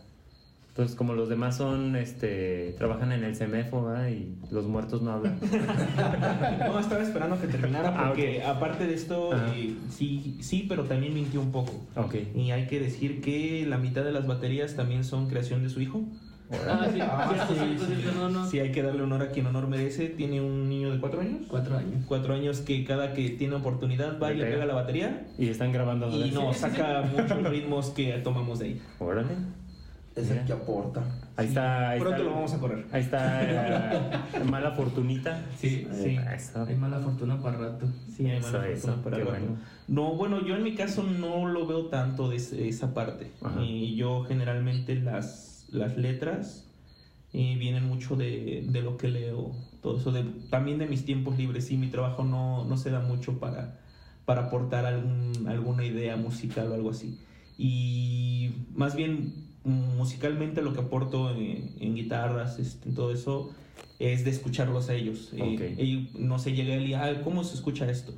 Entonces, como los demás son, este, trabajan en el CEMEFO, ¿verdad? Y los muertos no hablan. <laughs> No, estaba esperando que terminara Ah, porque aparte de esto, eh, sí, sí, pero también mintió un poco. Ok. Y hay que decir que la mitad de las baterías también son creación de su hijo. Ah, sí, Ah, sí, cierto, sí. cierto, no, no. Sí, hay que darle honor a quien honor merece. Tiene un niño de cuatro años. Cuatro años. Cuatro años que cada que tiene oportunidad va y Le pega. la batería Y están grabando. y nos saca muchos ritmos que tomamos de ahí. Órale. Es Mira. el que aporta. Ahí está. Ahí Pronto está, lo vamos a correr. Ahí está eh, Mala Fortunita. Sí, Sí. Eso. Hay mala fortuna para rato. Sí, hay Eso, mala eso, fortuna para qué rato. bueno. No, bueno, yo en mi caso no lo veo tanto de esa parte. Ajá. Y yo generalmente las, las letras eh, vienen mucho de, de lo que leo, todo eso, de, también de mis tiempos libres. Sí, mi trabajo no, no se da mucho para, para aportar algún, alguna idea musical o algo así. Y más bien musicalmente lo que aporto en, en guitarras, este, en todo eso, es de escucharlos a ellos. Eh, Ok. y no se llega él y, ah, ¿cómo se escucha esto?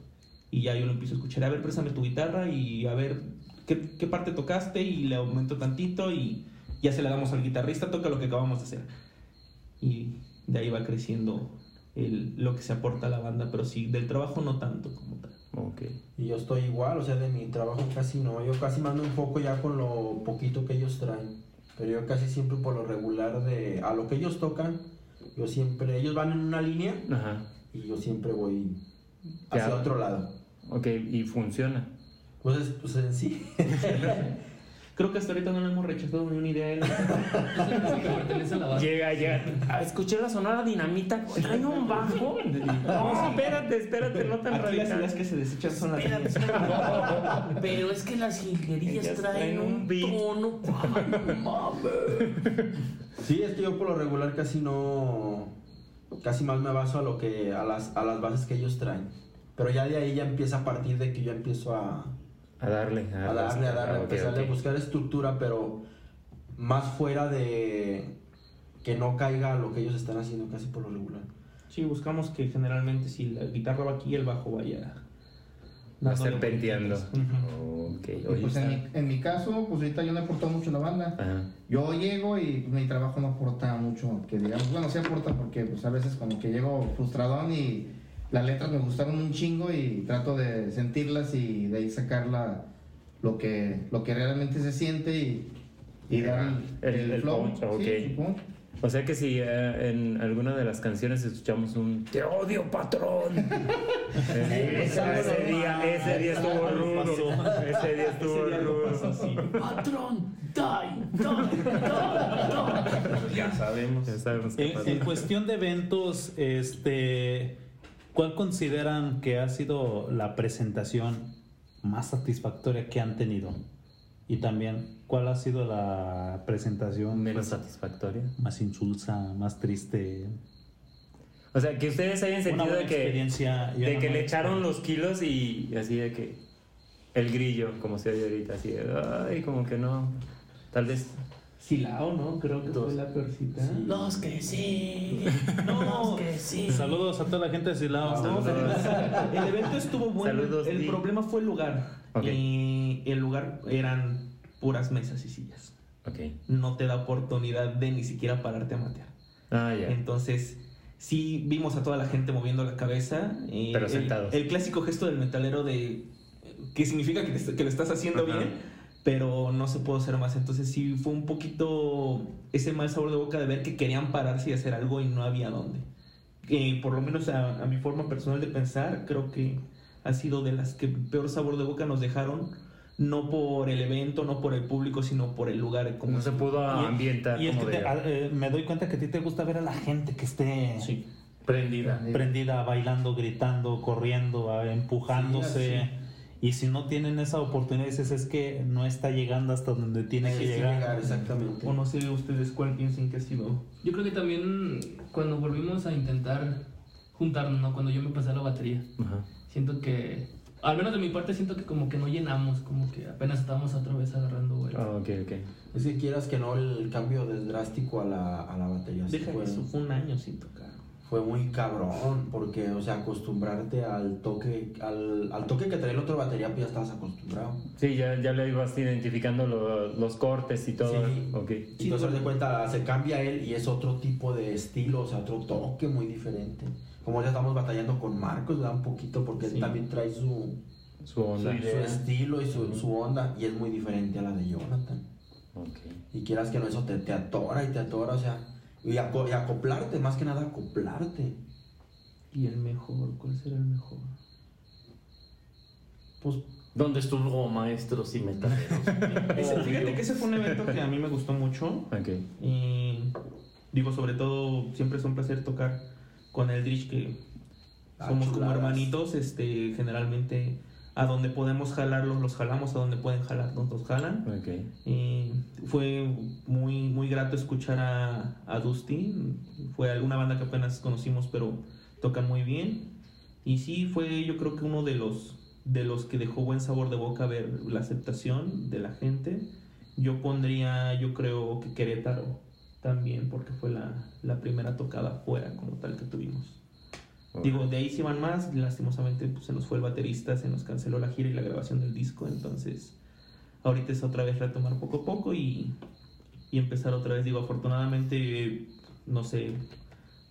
Y ya yo lo empiezo a escuchar, a ver, préstame tu guitarra y a ver qué, qué parte tocaste y le aumento tantito y ya se la damos al guitarrista, toca lo que acabamos de hacer. Y de ahí va creciendo el, lo que se aporta a la banda, pero sí, del trabajo no tanto como tal. Ok. Y yo estoy igual, o sea, de mi trabajo casi no. Yo casi mando un poco ya con lo poquito que ellos traen. Pero yo casi siempre por lo regular de a lo que ellos tocan, yo siempre, ellos van en una línea Ajá. y yo siempre voy hacia Ya. otro lado. Ok, y funciona. Pues, es- pues en sí. <laughs> <laughs> Creo que hasta ahorita no le hemos rechazado ni una idea. a él. Es el que pertenece a la banda. Llega, llega. Escuché la sonora dinamita. ¿Traen un bajo? No, espérate, espérate, no tan Aquí las ideas que se desechan son las Espérate. <laughs> Pero es que las Ellas traen traen un beat. tono. Ay, <laughs> no mames. Sí, es que yo por lo regular casi no. Casi más me baso a lo que. a las, a las bases que ellos traen. Pero ya de ahí ya empieza a partir de que yo empiezo a, A darle, a darle, a darle, a Ok, empezar ok. a buscar estructura, pero más fuera de que no caiga lo que ellos están haciendo casi por lo regular. Sí, buscamos que generalmente si la guitarra va aquí, el bajo vaya. Va serpenteando. vueltitas. Ujú. Ok, Y oye, pues en mi, en mi caso, pues ahorita yo no he aportado mucho a la banda. Ajá. Yo llego y pues, mi trabajo no aporta mucho, que digamos, bueno, sí aporta porque pues a veces como que llego frustradón y las letras me gustaron un chingo y trato de sentirlas y de ahí sacarla lo que, lo que realmente se siente y, y dar el, El- el flow. punch. Sí. O sea que si eh, en alguna de las canciones escuchamos un Te odio, patrón. <laughs> ese, ese día, ese día estuvo rudo. Ese día estuvo rudo. Patrón, die, die, die, die. Ya sabemos. Ya sabemos qué En, pasa. en cuestión de eventos, este, ¿cuál consideran que ha sido la presentación más satisfactoria que han tenido? Y también, ¿cuál ha sido la presentación Menos satisfactoria. más insulsa, más triste? O sea, que ustedes hayan sentido de que, de que le echaron los kilos y así de que el grillo, como se oye ahorita, así de, ay, como que no. Tal vez. Silao, ¿no? Creo que Dos. fue la peorcita. Los que sí, <laughs> los que sí. Saludos a toda la gente de Silao. No, Saludos. el evento estuvo bueno. Saludos, el problema fue el lugar. Y el lugar eran puras mesas y sillas. Ok. No te da oportunidad de ni siquiera pararte a matear. Ah, ya. Entonces, sí vimos a toda la gente moviendo la cabeza. eh, Pero el- sentados. El, clásico gesto del metalero de. que significa que, te- que lo estás haciendo bien, pero no se pudo hacer más. Entonces, sí fue un poquito ese mal sabor de boca de ver que querían pararse y hacer algo y no había dónde. Eh, por lo menos a, a mi forma personal de pensar, creo que ha sido de las que peor sabor de boca nos dejaron. No por el evento, no por el público, sino por el lugar. Como No se pudo Y- ambientar Y es que te- a- eh, me doy cuenta que a ti te gusta ver a la gente que esté Sí. prendida. prendida, bailando, gritando, corriendo, empujándose. Sí, y si no tienen esa oportunidad, dices, es que no está llegando hasta donde tiene que llegar. llegar, exactamente. O no sé ustedes cuál piensen que ha sido. Yo creo que también cuando volvimos a intentar juntarnos, ¿no? Cuando yo me pasé a la batería, Ajá. siento que al menos de mi parte siento que como que no llenamos, como que apenas estamos otra vez agarrando vuelo. Ah, ok, ok. Es que quieras que no, el cambio de drástico a la, a la batería sí Deja eso, fue un año sin tocar. Fue muy cabrón, porque, o sea, acostumbrarte al toque, al, al toque que traía la otra batería, pues ya estabas acostumbrado. Sí, ya, ya le ibas identificando lo- los cortes y todo. Sí. Ok. Y entonces, haz de cuenta, se cambia él y es otro tipo de estilo, o sea, otro toque muy diferente. Como ya estamos batallando con Marcos, ¿verdad? Un poquito, porque Sí. él también trae su, Su onda. su, su estilo y su, su onda, y es muy diferente a la de Jonathan. Ok. Y quieras que no, eso te, te atora y te atora, o sea, y, aco- y acoplarte, más que nada acoplarte. ¿Y el mejor? ¿Cuál será el mejor? Pues, ¿Dónde estuvo maestros y metaleros? <laughs> Ese- fíjate que ese fue un evento que a mí me gustó mucho. Ok. Y digo, sobre todo, siempre es un placer tocar con Eldritch, que Ah, somos como hermanitos. Este, generalmente, a donde podemos jalarlos, los jalamos, a donde pueden jalarnos, los jalan. Y fue muy, muy grato escuchar a, a Dusty. Fue una banda que apenas conocimos, pero tocan muy bien. Y sí, fue yo creo que uno de los, de los que dejó buen sabor de boca ver la aceptación de la gente. Yo pondría, yo creo que Querétaro también, porque fue la, la primera tocada fuera como tal que tuvimos. Digo, de ahí se iban más, lastimosamente pues, se nos fue el baterista, se nos canceló la gira y la grabación del disco, entonces ahorita es otra vez retomar poco a poco y, y empezar otra vez. Digo, afortunadamente, no sé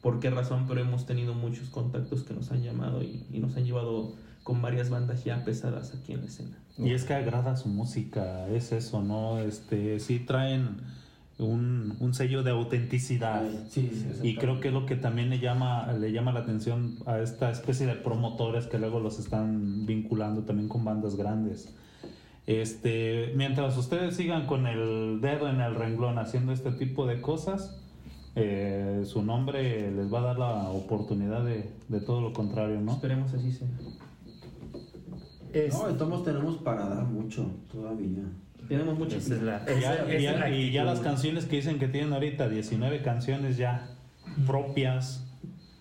por qué razón, pero hemos tenido muchos contactos que nos han llamado y, y nos han llevado con varias bandas ya pesadas aquí en la escena. Y es que agrada su música, es eso, ¿no? Este, sí traen un, un sello de autenticidad. sí, sí, Y creo que es lo que también le llama, le llama la atención a esta especie de promotores que luego los están vinculando también con bandas grandes. Este, mientras ustedes sigan con el dedo en el renglón haciendo este tipo de cosas, eh, su nombre les va a dar la oportunidad de, de todo lo contrario, ¿no? Esperemos así sea. Es- No, de todos tenemos para dar mucho todavía. Tenemos mucho esa es la, Y ya, y ya- y ya las canciones que dicen que tienen ahorita, 19 canciones ya propias,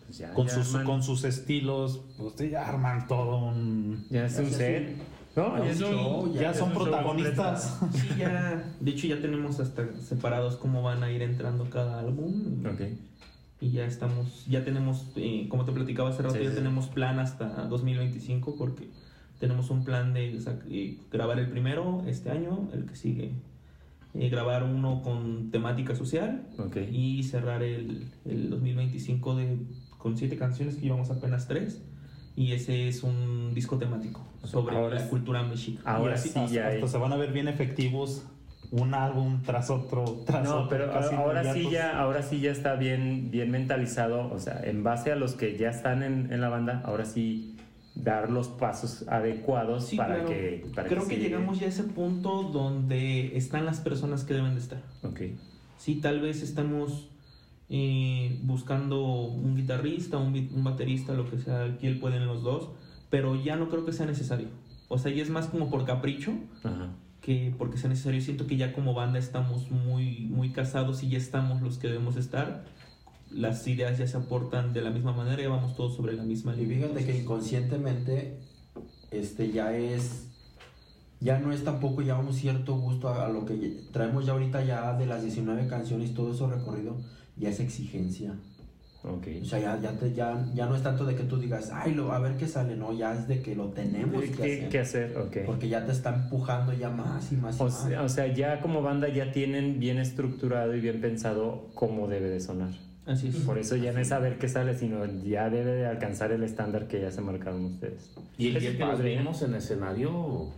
Pues ya, con, ya sus, arman- con sus estilos, pues ya arman todo un... Ya es un set. No, ya ya es es un show, ya Ya son protagonistas. Sí, ya, de hecho ya tenemos hasta separados cómo van a ir entrando cada álbum. Ok. Y ya estamos, ya tenemos, eh, como te platicaba hace rato, Sí, ya sí. tenemos plan hasta 2025 porque tenemos un plan de sac- eh, grabar el primero este año, el que sigue, eh, grabar uno con temática social Ok. y cerrar el, el 2025 de, con siete canciones que llevamos apenas tres. Y ese es un disco temático sobre Ahora la cultura mexica. Ahora sí hasta, ya hasta se van a ver bien efectivos un álbum tras otro tras No, otro, pero casi ahora sí ya, ahora sí ya está bien, bien mentalizado, o sea, en base a los que ya están en, en la banda, ahora sí dar los pasos adecuados Sí, para claro. que para Creo que llegamos ya a ese punto donde están las personas que deben de estar. Ok. Sí, tal vez estamos eh, buscando un guitarrista, un, un baterista, lo que sea, aquí él pueden los dos, pero ya no creo que sea necesario. O sea, ya es más como por capricho Ajá. que porque sea necesario. Siento que ya como banda estamos muy, muy casados y ya estamos los que debemos estar. Las ideas ya se aportan de la misma manera y vamos todos sobre la misma Y línea. fíjate que inconscientemente, este ya es, ya no es tampoco ya un cierto gusto a, a lo que traemos ya ahorita ya de las 19 canciones, todo eso recorrido, ya es exigencia. Ok. O sea, ya, ya, te- ya, ya no es tanto de que tú digas, ay, lo, a ver qué sale, no, ya es de que lo tenemos que ¿Qué, hacer. qué hacer? Ok. Porque ya te está empujando ya más y más y O más. sea, o sea, ya como banda ya tienen bien estructurado y bien pensado cómo debe de sonar. Así es. Por eso ya no es saber qué sale, sino ya debe de alcanzar el estándar que ya se marcaron ustedes. Y el día que los veían. vimos en escenario,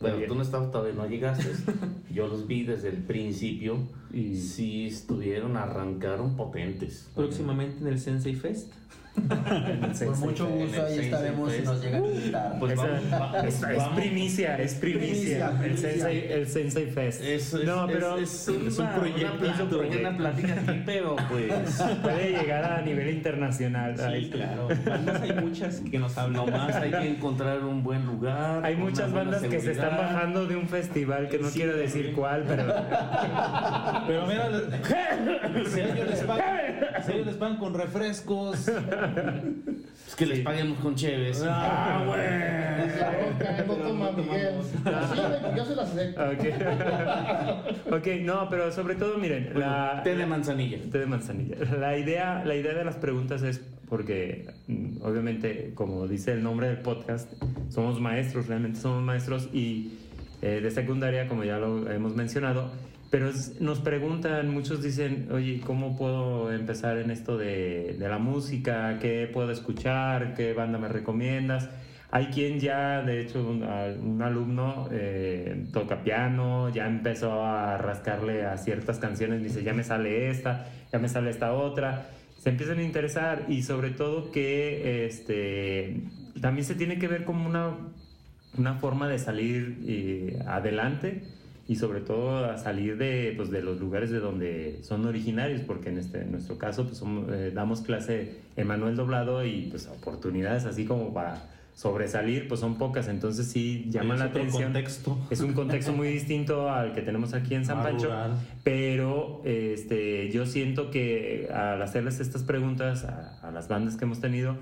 bueno, tú no estabas todavía, no llegaste. <laughs> Yo los vi desde el principio y sí estuvieron, arrancaron potentes. Próximamente en el Sensei Fest. <laughs> Con mucho gusto ahí estaremos si nos llegan a invitar. Pues Esa- vamos, va- es, primicia, es primicia. Primicia, El. Sensei, el Sensei Fest. Es, es- no, pero es, un proyecto. una, es un plática, proyecto. una plática aquí, pero pues <laughs> Puede llegar a nivel internacional. Sí, claro. Hay muchas que nos hablan nomás hay que encontrar un buen lugar. Hay muchas bandas que se están bajando de un festival que no Sí, quiero decir cuál, pero <laughs> Pero mira, les Ellos les pagan con refrescos. <laughs> Es que les paguemos con cheves. ah, güey. Roca, <laughs> no toma Miguel. Sí, yo se las acepto. Ok. <laughs> ok, no, pero sobre todo, miren, la, Té de manzanilla. té de manzanilla. La idea, la idea de las preguntas es porque, mm, obviamente, como dice el nombre del podcast, somos maestros, realmente somos maestros y eh, de secundaria, como ya lo hemos mencionado, pero es- nos preguntan, muchos dicen, oye, ¿cómo puedo empezar en esto de, de la música? ¿Qué puedo escuchar? ¿Qué banda me recomiendas? Hay quien ya, de hecho, un, un alumno eh, toca piano, ya empezó a rascarle a ciertas canciones, dice, ya me sale esta, ya me sale esta otra. Se empiezan a interesar y sobre todo que este, también se tiene que ver como una, una forma de salir eh, adelante y sobre todo a salir de, pues, de los lugares de donde son originarios, porque en, este, en nuestro caso pues, somos- eh, damos clase en manuel doblado y pues oportunidades así como para sobresalir pues son pocas, entonces sí llaman Es la atención. contexto. Es un contexto muy distinto al que tenemos aquí en San Más Pancho, rural. pero este, yo siento que al hacerles estas preguntas a, a las bandas que hemos tenido,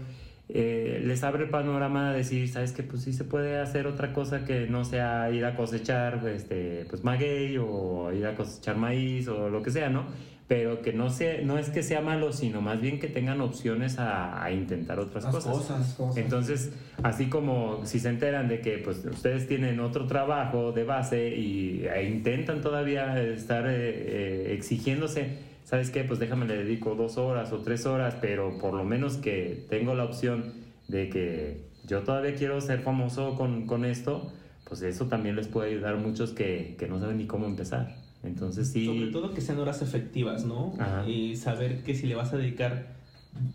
eh, les abre el panorama a decir, sabes que pues sí se puede hacer otra cosa que no sea ir a cosechar este, pues maguey o ir a cosechar maíz o lo que sea, ¿no? Pero que no, sea, no es que sea malo, sino más bien que tengan opciones a, a intentar otras Las cosas. cosas. cosas. Entonces, así como si se enteran de que pues ustedes tienen otro trabajo de base y e intentan todavía estar eh, eh, exigiéndose, ¿sabes qué? Pues déjame le dedico dos horas o tres horas, pero por lo menos que tengo la opción de que yo todavía quiero ser famoso con, con esto, pues eso también les puede ayudar a muchos que, que no saben ni cómo empezar. Entonces sí... Sobre todo que sean horas efectivas, ¿no? Ajá. Y saber que si le vas a dedicar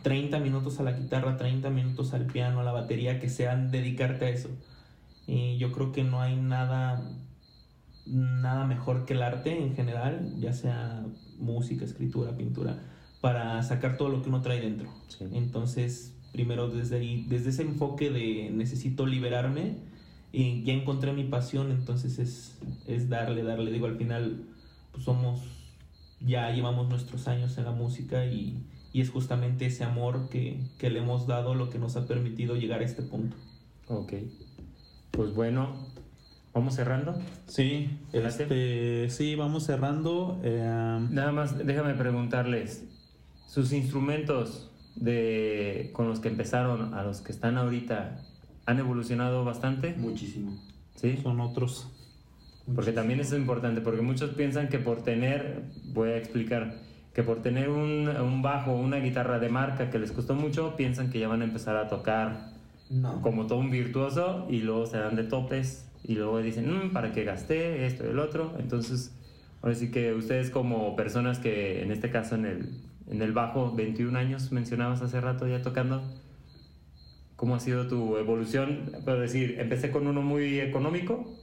30 minutos a la guitarra, 30 minutos al piano, a la batería, que sean dedicarte a eso. Y yo creo que no hay nada, nada mejor que el arte en general, ya sea música, escritura, pintura, para sacar todo lo que uno trae dentro. Sí. Entonces, primero desde ahí, desde ese enfoque de necesito liberarme, y ya encontré mi pasión, entonces es, es darle, darle. Digo, al final pues somos, ya llevamos nuestros años en la música y, y es justamente ese amor que, que le hemos dado lo que nos ha permitido llegar a este punto. Ok. Pues bueno, vamos cerrando. Sí, este, sí, vamos cerrando. eh, Nada más, déjame preguntarles, sus instrumentos de con los que empezaron a los que están ahorita han evolucionado bastante, Muchísimo. ¿sí? son otros. Porque también eso es importante, porque muchos piensan que por tener, voy a explicar, que por tener un, un bajo, una guitarra de marca que les costó mucho, piensan que ya van a empezar a tocar No. como todo un virtuoso y luego se dan de topes y luego dicen, "Mm, ¿para qué gasté esto y el otro? Entonces, ahora sí que ustedes como personas que en este caso en el, en el bajo, 21 años mencionabas hace rato ya tocando, ¿cómo ha sido tu evolución? Puedo decir, ¿empecé con uno muy económico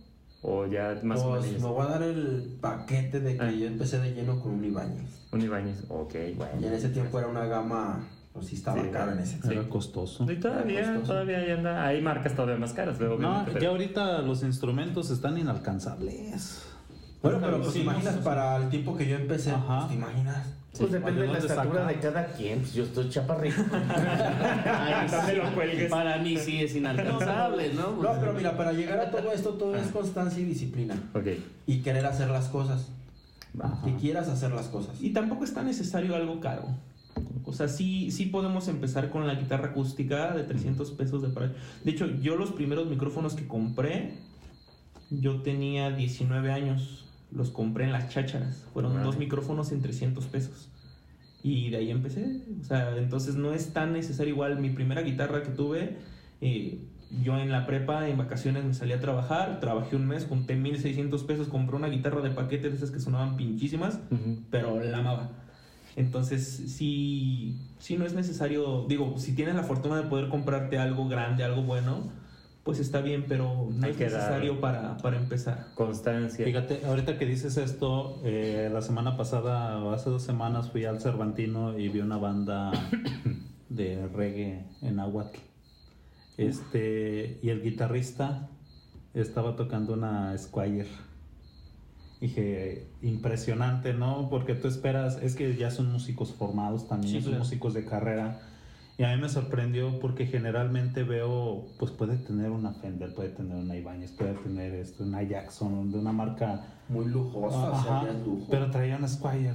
o ya más o Pues me menos? voy a dar el paquete de que Ah. yo empecé de lleno con un Ibáñez. Un Ibáñez, ok, Y bueno. en ese tiempo era una gama, pues sí estaba Sí, cara en ese tiempo. Era costoso. Y todavía, costoso. todavía ahí anda, hay marcas todavía más caras, pero No, ya pero- ahorita los instrumentos están inalcanzables. Bueno, pero pues Sí, imaginas no, para el tiempo que yo empecé, Ajá. pues, te imaginas. Pues depende de la ¿dónde estatura saca? de cada quien. Pues yo estoy chaparrito. <laughs> Ay, No me lo cuelgues. Para mí sí es inalcanzable, ¿no? No, pero mira, para llegar a todo esto, todo es constancia y disciplina. Ok. Y querer hacer las cosas. Ajá. Que quieras hacer las cosas. Y tampoco está necesario algo caro. O sea, sí, sí podemos empezar con la guitarra acústica de 300 pesos de por ahí. De hecho, yo los primeros micrófonos que compré, yo tenía 19 años. Los compré en las chácharas. Fueron dos micrófonos en 300 pesos. Y de ahí empecé. O sea, entonces no es tan necesario igual. Mi primera guitarra que tuve, eh, yo en la prepa, en vacaciones me salí a trabajar. Trabajé un mes, junté 1600 pesos, compré una guitarra de paquete de esas que sonaban pinchísimas pero la amaba. Entonces, sí, sí no es necesario, digo, si tienes la fortuna de poder comprarte algo grande, algo bueno, pues está bien, pero no Hay es que necesario para, para empezar. Constancia. Fíjate, ahorita que dices esto, eh, la semana pasada o hace dos semanas fui al Cervantino y vi una banda <coughs> de reggae en Aguatl. Este, y el guitarrista estaba tocando una Squire. Dije, impresionante, ¿no? Porque tú esperas, es que ya son músicos formados también, Sí, son claro. músicos de carrera. Y a mí me sorprendió porque generalmente veo, pues puede tener una Fender, puede tener una Ibanez, puede tener esto, una Jackson, de una marca Muy lujosa, o sea, Ajá, ya <laughs> es lujo. pero traía una Squire.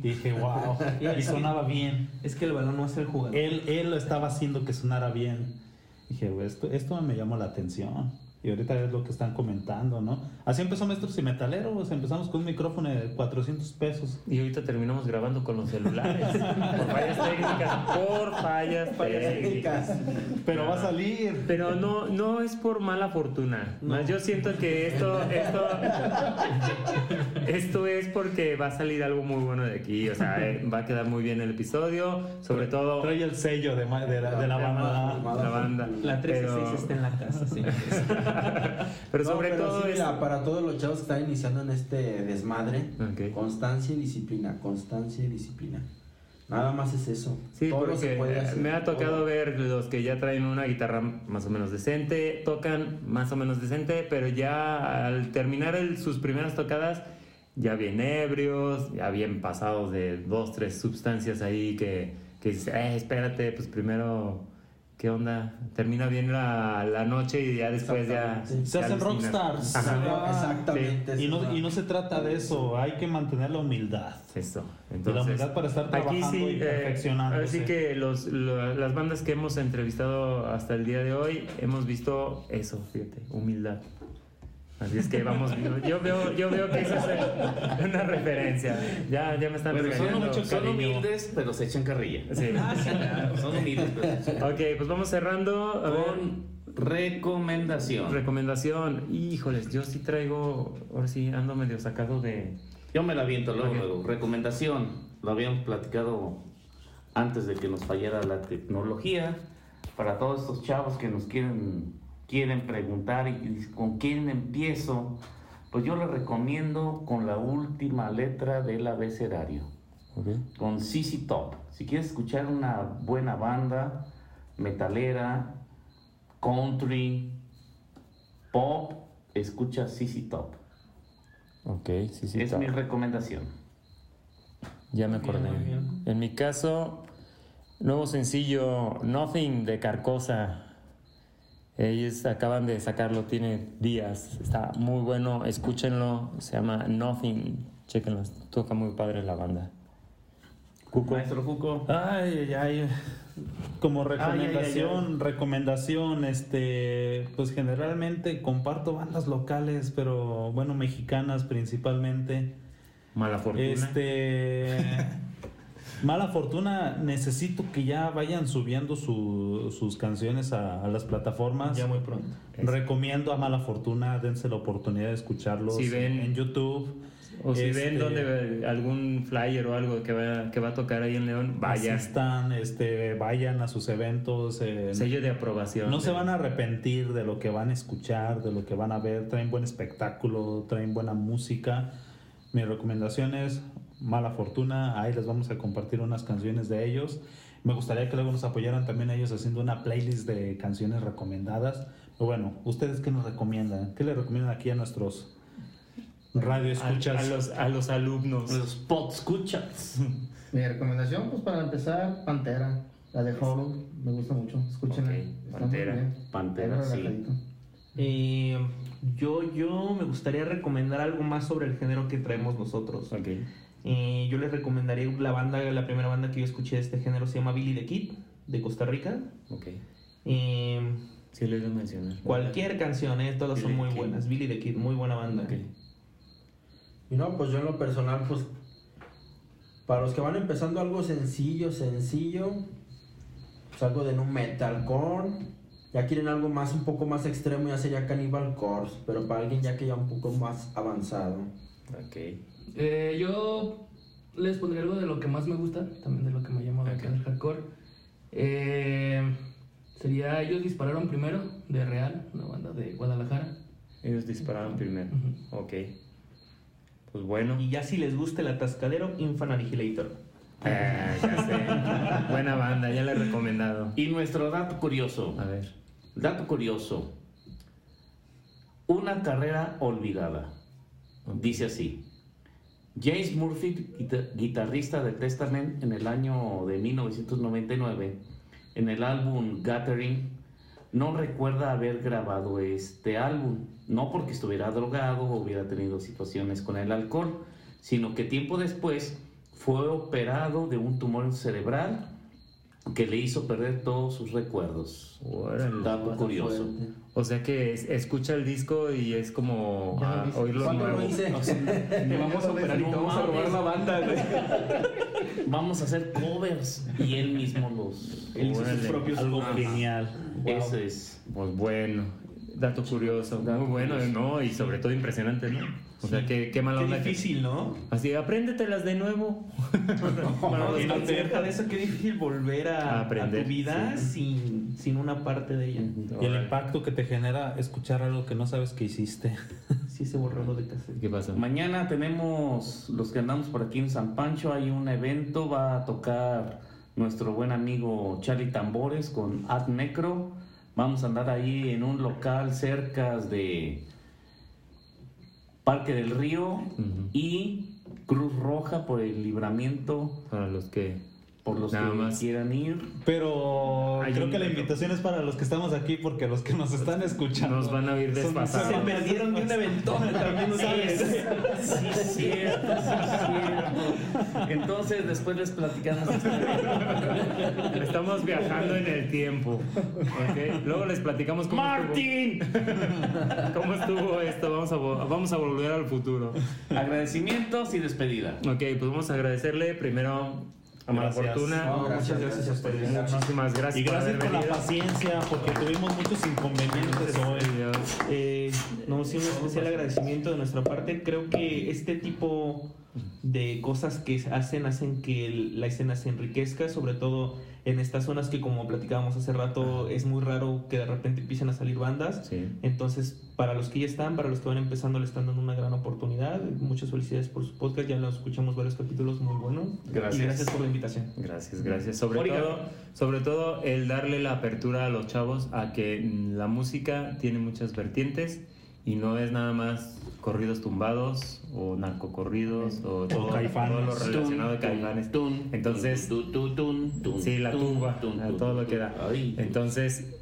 Dije, wow, y sonaba bien. Es que el balón no es el jugador. Él, él lo estaba haciendo que sonara bien. Dije, "Güey, esto, esto me llamó la atención. Y ahorita es lo que están comentando, ¿no? Así empezó Maestros y Metaleros. Empezamos con un micrófono de 400 pesos. Y ahorita terminamos grabando con los celulares. <laughs> por fallas técnicas. Por fallas, técnicas. Pero va a salir. Pero no, no es por mala fortuna. Más yo siento que esto, esto, esto es porque va a salir algo muy bueno de aquí. O sea, eh, va a quedar muy bien el episodio. Sobre todo Trae el sello de, ma- de la, de la banda. la banda. La 13 Pero- está en la casa, sí. <laughs> <laughs> Pero No, sobre pero todo sí, es. mira, para todos los chavos que están iniciando en este desmadre, constancia y disciplina, constancia y disciplina. Nada más es eso. Sí, Todo porque se puede hacer. me ha tocado Todo. ver los que ya traen una guitarra más o menos decente, tocan más o menos decente, pero ya al terminar el- sus primeras tocadas, ya bien ebrios, ya bien pasados de dos, tres sustancias ahí que, que dices, eh, espérate, pues primero, ¿qué onda? Termina bien la, la noche y ya después ya... Se hacen rockstars. Ajá. Exactamente. Y no, y no se trata de eso. Hay que mantener la humildad. Eso. Y la Entonces, humildad para estar aquí trabajando sí, y eh, perfeccionándose. así que los, lo- las bandas que hemos entrevistado hasta el día de hoy hemos visto eso, fíjate, humildad. Así es que vamos, yo veo, yo veo que eso es una referencia. Ya, ya me están Bueno, son, muchos, humildes, pero se echan carrilla. Sí. <laughs> Son humildes, pero se echan Ok, pues vamos cerrando. A ver, Con recomendación. recomendación. Híjoles, yo sí traigo, ahora sí ando medio sacado de... Yo me la aviento luego, Ok. luego. Recomendación. Lo habíamos platicado antes de que nos fallara la tecnología. Para todos estos chavos que nos quieren, quieren preguntar y con quién empiezo, pues yo les recomiendo con la última letra del abecedario. Con CC Top. Si quieres escuchar una buena banda, metalera, country, pop, escucha CC Top. Ok, sí. es mi recomendación. Ya me bien, acordé. bien. En mi caso, nuevo sencillo Nothing de Carcosa. Ellos acaban de sacarlo, tiene días. Está muy bueno, escúchenlo. Se llama Nothing. Chequenlo, toca muy padre la banda. Cuco. Maestro Cuco. Ay, ay, ay. Como Ay, ay, recomendación, recomendación, este, pues generalmente comparto bandas locales, pero bueno, mexicanas principalmente. Mala fortuna. Este, <laughs> mala fortuna, necesito que ya vayan subiendo su- sus canciones a, a las plataformas. Ya muy pronto. Recomiendo a Mala Fortuna, dense la oportunidad de escucharlos Si ven- en YouTube. o si este- ven donde algún flyer o algo que va, que va a tocar ahí en León, vayan. Asistan, este, vayan a sus eventos. eh, Sello de aprobación. no se van a arrepentir de lo que van a escuchar, de lo que van a ver. Traen buen espectáculo, traen buena música. Mi recomendación es Mala Fortuna. Ahí les vamos a compartir unas canciones de ellos. Me gustaría que luego nos apoyaran también ellos haciendo una playlist de canciones recomendadas. Pero bueno, ¿ustedes qué nos recomiendan? ¿Qué le recomiendan aquí a nuestros radio A, escuchas? a los, a los alumnos. Los pot escuchas. <laughs> Mi recomendación, pues para empezar, Pantera. La de Hollow, me gusta mucho. Escúchenla. Ok, está muy Pantera. Pantera, sí. Eh, yo, yo me gustaría recomendar algo más sobre el género que traemos nosotros. Ok. Eh, yo les recomendaría la banda, la primera banda que yo escuché de este género se llama Billy the Kid, de Costa Rica. Ok. Eh, Sí, lo he oído mencionar. cualquier canción, eh, todas son muy buenas. Billy the Kid, muy buena banda. Ok. Y no, pues yo en lo personal, pues para los que van empezando algo sencillo, sencillo, pues algo de un metalcore. Ya quieren algo más, un poco más extremo, ya sería Cannibal Corpse, pero para alguien ya que ya un poco más avanzado. Ok. Eh, yo les pondré algo de lo que más me gusta, también de lo que me llama la Ok. atención el hardcore. Eh, sería Ellos dispararon primero, de Real, una banda de Guadalajara. Ellos dispararon primero. Ok. Pues bueno. Y ya si les gusta el atascadero, Infant Annihilator. Ah, ya sé. <laughs> Buena banda, ya la he recomendado. Y nuestro dato curioso. A ver. Dato curioso. Una carrera olvidada. Dice así. James Murphy, guita- guitarrista de Testament en el año de 1999, en el álbum Gathering, no recuerda haber grabado este álbum, no porque estuviera drogado o hubiera tenido situaciones con el alcohol, sino que tiempo después fue operado de un tumor cerebral que le hizo perder todos sus recuerdos. Dato curioso. Fuerte. O sea que es- escucha el disco y es como Ya lo ah, hice. oírlo ¿Cuándo nuevo. lo hice? <laughs> Te vamos a operar y te vamos a robar la banda. Vamos a hacer covers y él mismo los... Él hizo sus Órale. propios Algo genial. Ese es. Pues bueno, dato curioso, Dato muy bueno, curioso. ¿no? Y sobre todo impresionante, ¿no? O sea, qué, qué mala Qué onda. que- difícil, ¿no? Así, apréndetelas de nuevo. <laughs> Los Y no te conciertos. deja de eso, qué difícil volver a, A aprender, a tu vida sí. sin, sin una parte de ella. Y el impacto que te genera escuchar algo que no sabes que hiciste. <laughs> Sí, se borró lo de cassette. ¿Qué pasa? Mañana tenemos, los que andamos por aquí en San Pancho, hay un evento, va a tocar nuestro buen amigo Charlie Tambores con Ad Necro. Vamos a andar ahí en un local cerca de Parque del Río y Cruz Roja por el libramiento, Para los que por los Nada que más. quieran ir. Pero Hay creo un- que la invitación es para los que estamos aquí porque los que nos están escuchando nos van a oír son- desfasados. Se perdieron de un evento <laughs> también, ¿sabes? Sí, es cierto, sí, es cierto. Entonces, después les platicamos. <laughs> Estamos viajando en el tiempo. ¿ok? Luego les platicamos cómo ¡Martín! estuvo, <laughs> cómo estuvo esto. Vamos a, vo- vamos a volver al futuro. Agradecimientos y despedida. Ok, pues vamos a agradecerle primero a Mala Gracias. Fortuna. No, muchas gracias a por ustedes. Muchísimas gracias Y por gracias haber por la paciencia porque tuvimos muchos inconvenientes hoy. Eh, no, sí, un especial agradecimiento de nuestra parte. Creo que este tipo de cosas que hacen hacen que la escena se enriquezca, sobre todo en estas zonas que como platicábamos hace rato es muy raro que de repente empiecen a salir bandas. Sí. Entonces, para los que ya están, para los que van empezando, le están dando una gran oportunidad. Muchas felicidades por su podcast, ya lo escuchamos varios capítulos, muy bueno. Gracias. Y gracias por la invitación. Gracias, gracias. Sobre Oiga. todo, sobre todo el darle la apertura a los chavos a que la música tiene muchas vertientes y no es nada más corridos tumbados o narcocorridos o todo, caifanes. todo lo relacionado a caifanes. Entonces, Sí, la tumba, a todo lo que da. Entonces,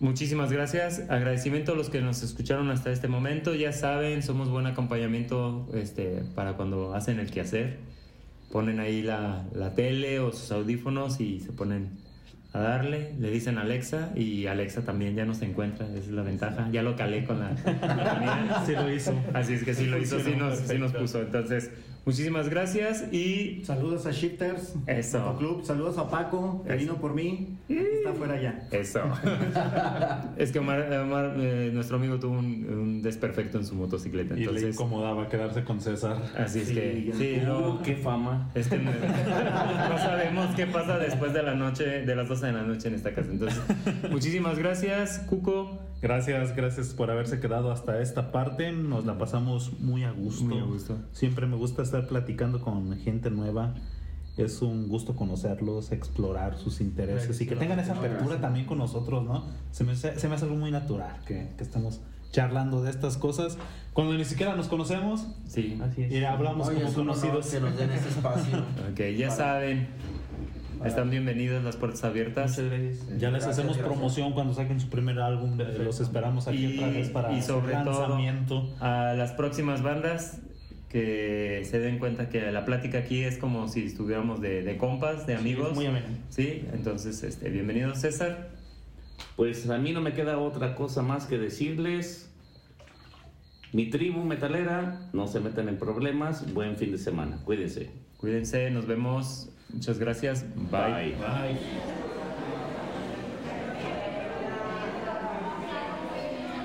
muchísimas gracias. Agradecimiento a los que nos escucharon hasta este momento. Ya saben, somos buen acompañamiento este, para cuando hacen el quehacer. Ponen ahí la, la tele o sus audífonos y se ponen a darle. Le dicen Alexa y Alexa también ya nos encuentra. Esa es la ventaja. Ya lo calé con la, la. Sí lo hizo. Así es que sí lo hizo, sí nos, sí nos puso. Entonces, muchísimas gracias y Saludos a Shifters, Eso. Motoclub, saludos a Paco, que vino por mí, está fuera ya. Eso. <laughs> es que Omar, Omar, eh, nuestro amigo tuvo un, un desperfecto en su motocicleta. Y le Entonces, incomodaba quedarse con César. así es Sí, que. Sí, no, qué fama. es que no, no sabemos qué pasa después de la noche, de las 12 de la noche en esta casa. Entonces, <laughs> muchísimas gracias, Cuco. Gracias, gracias por haberse quedado hasta esta parte. Nos la pasamos muy a gusto. Muy a gusto. Siempre me gusta estar platicando con gente nueva. Es un gusto conocerlos, explorar sus intereses y que tengan esa apertura también con nosotros, ¿no? Se me, hace- se me hace algo muy natural que, que estemos charlando de estas cosas cuando ni siquiera nos conocemos Sí. Así es. y hablamos Oye, como conocidos. que nos den ese espacio. <laughs> Ok, ya saben. Están bienvenidos, las puertas abiertas. Muchas gracias. Ya les Gracias, hacemos gracias. promoción cuando saquen su primer álbum. Perfecto. Los esperamos aquí Y- otra vez para y sobre todo- lanzamiento. a las próximas bandas que se den cuenta que la plática aquí es como si estuviéramos de, de compas, de amigos. Muy ameno. Sí, entonces, este, bienvenido César. Pues a mí no me queda otra cosa más que decirles. Mi tribu metalera, no se metan en problemas. Buen fin de semana. Cuídense. Cuídense, nos vemos. Muchas gracias. Bye. Bye.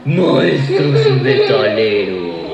Monstruos metaleros.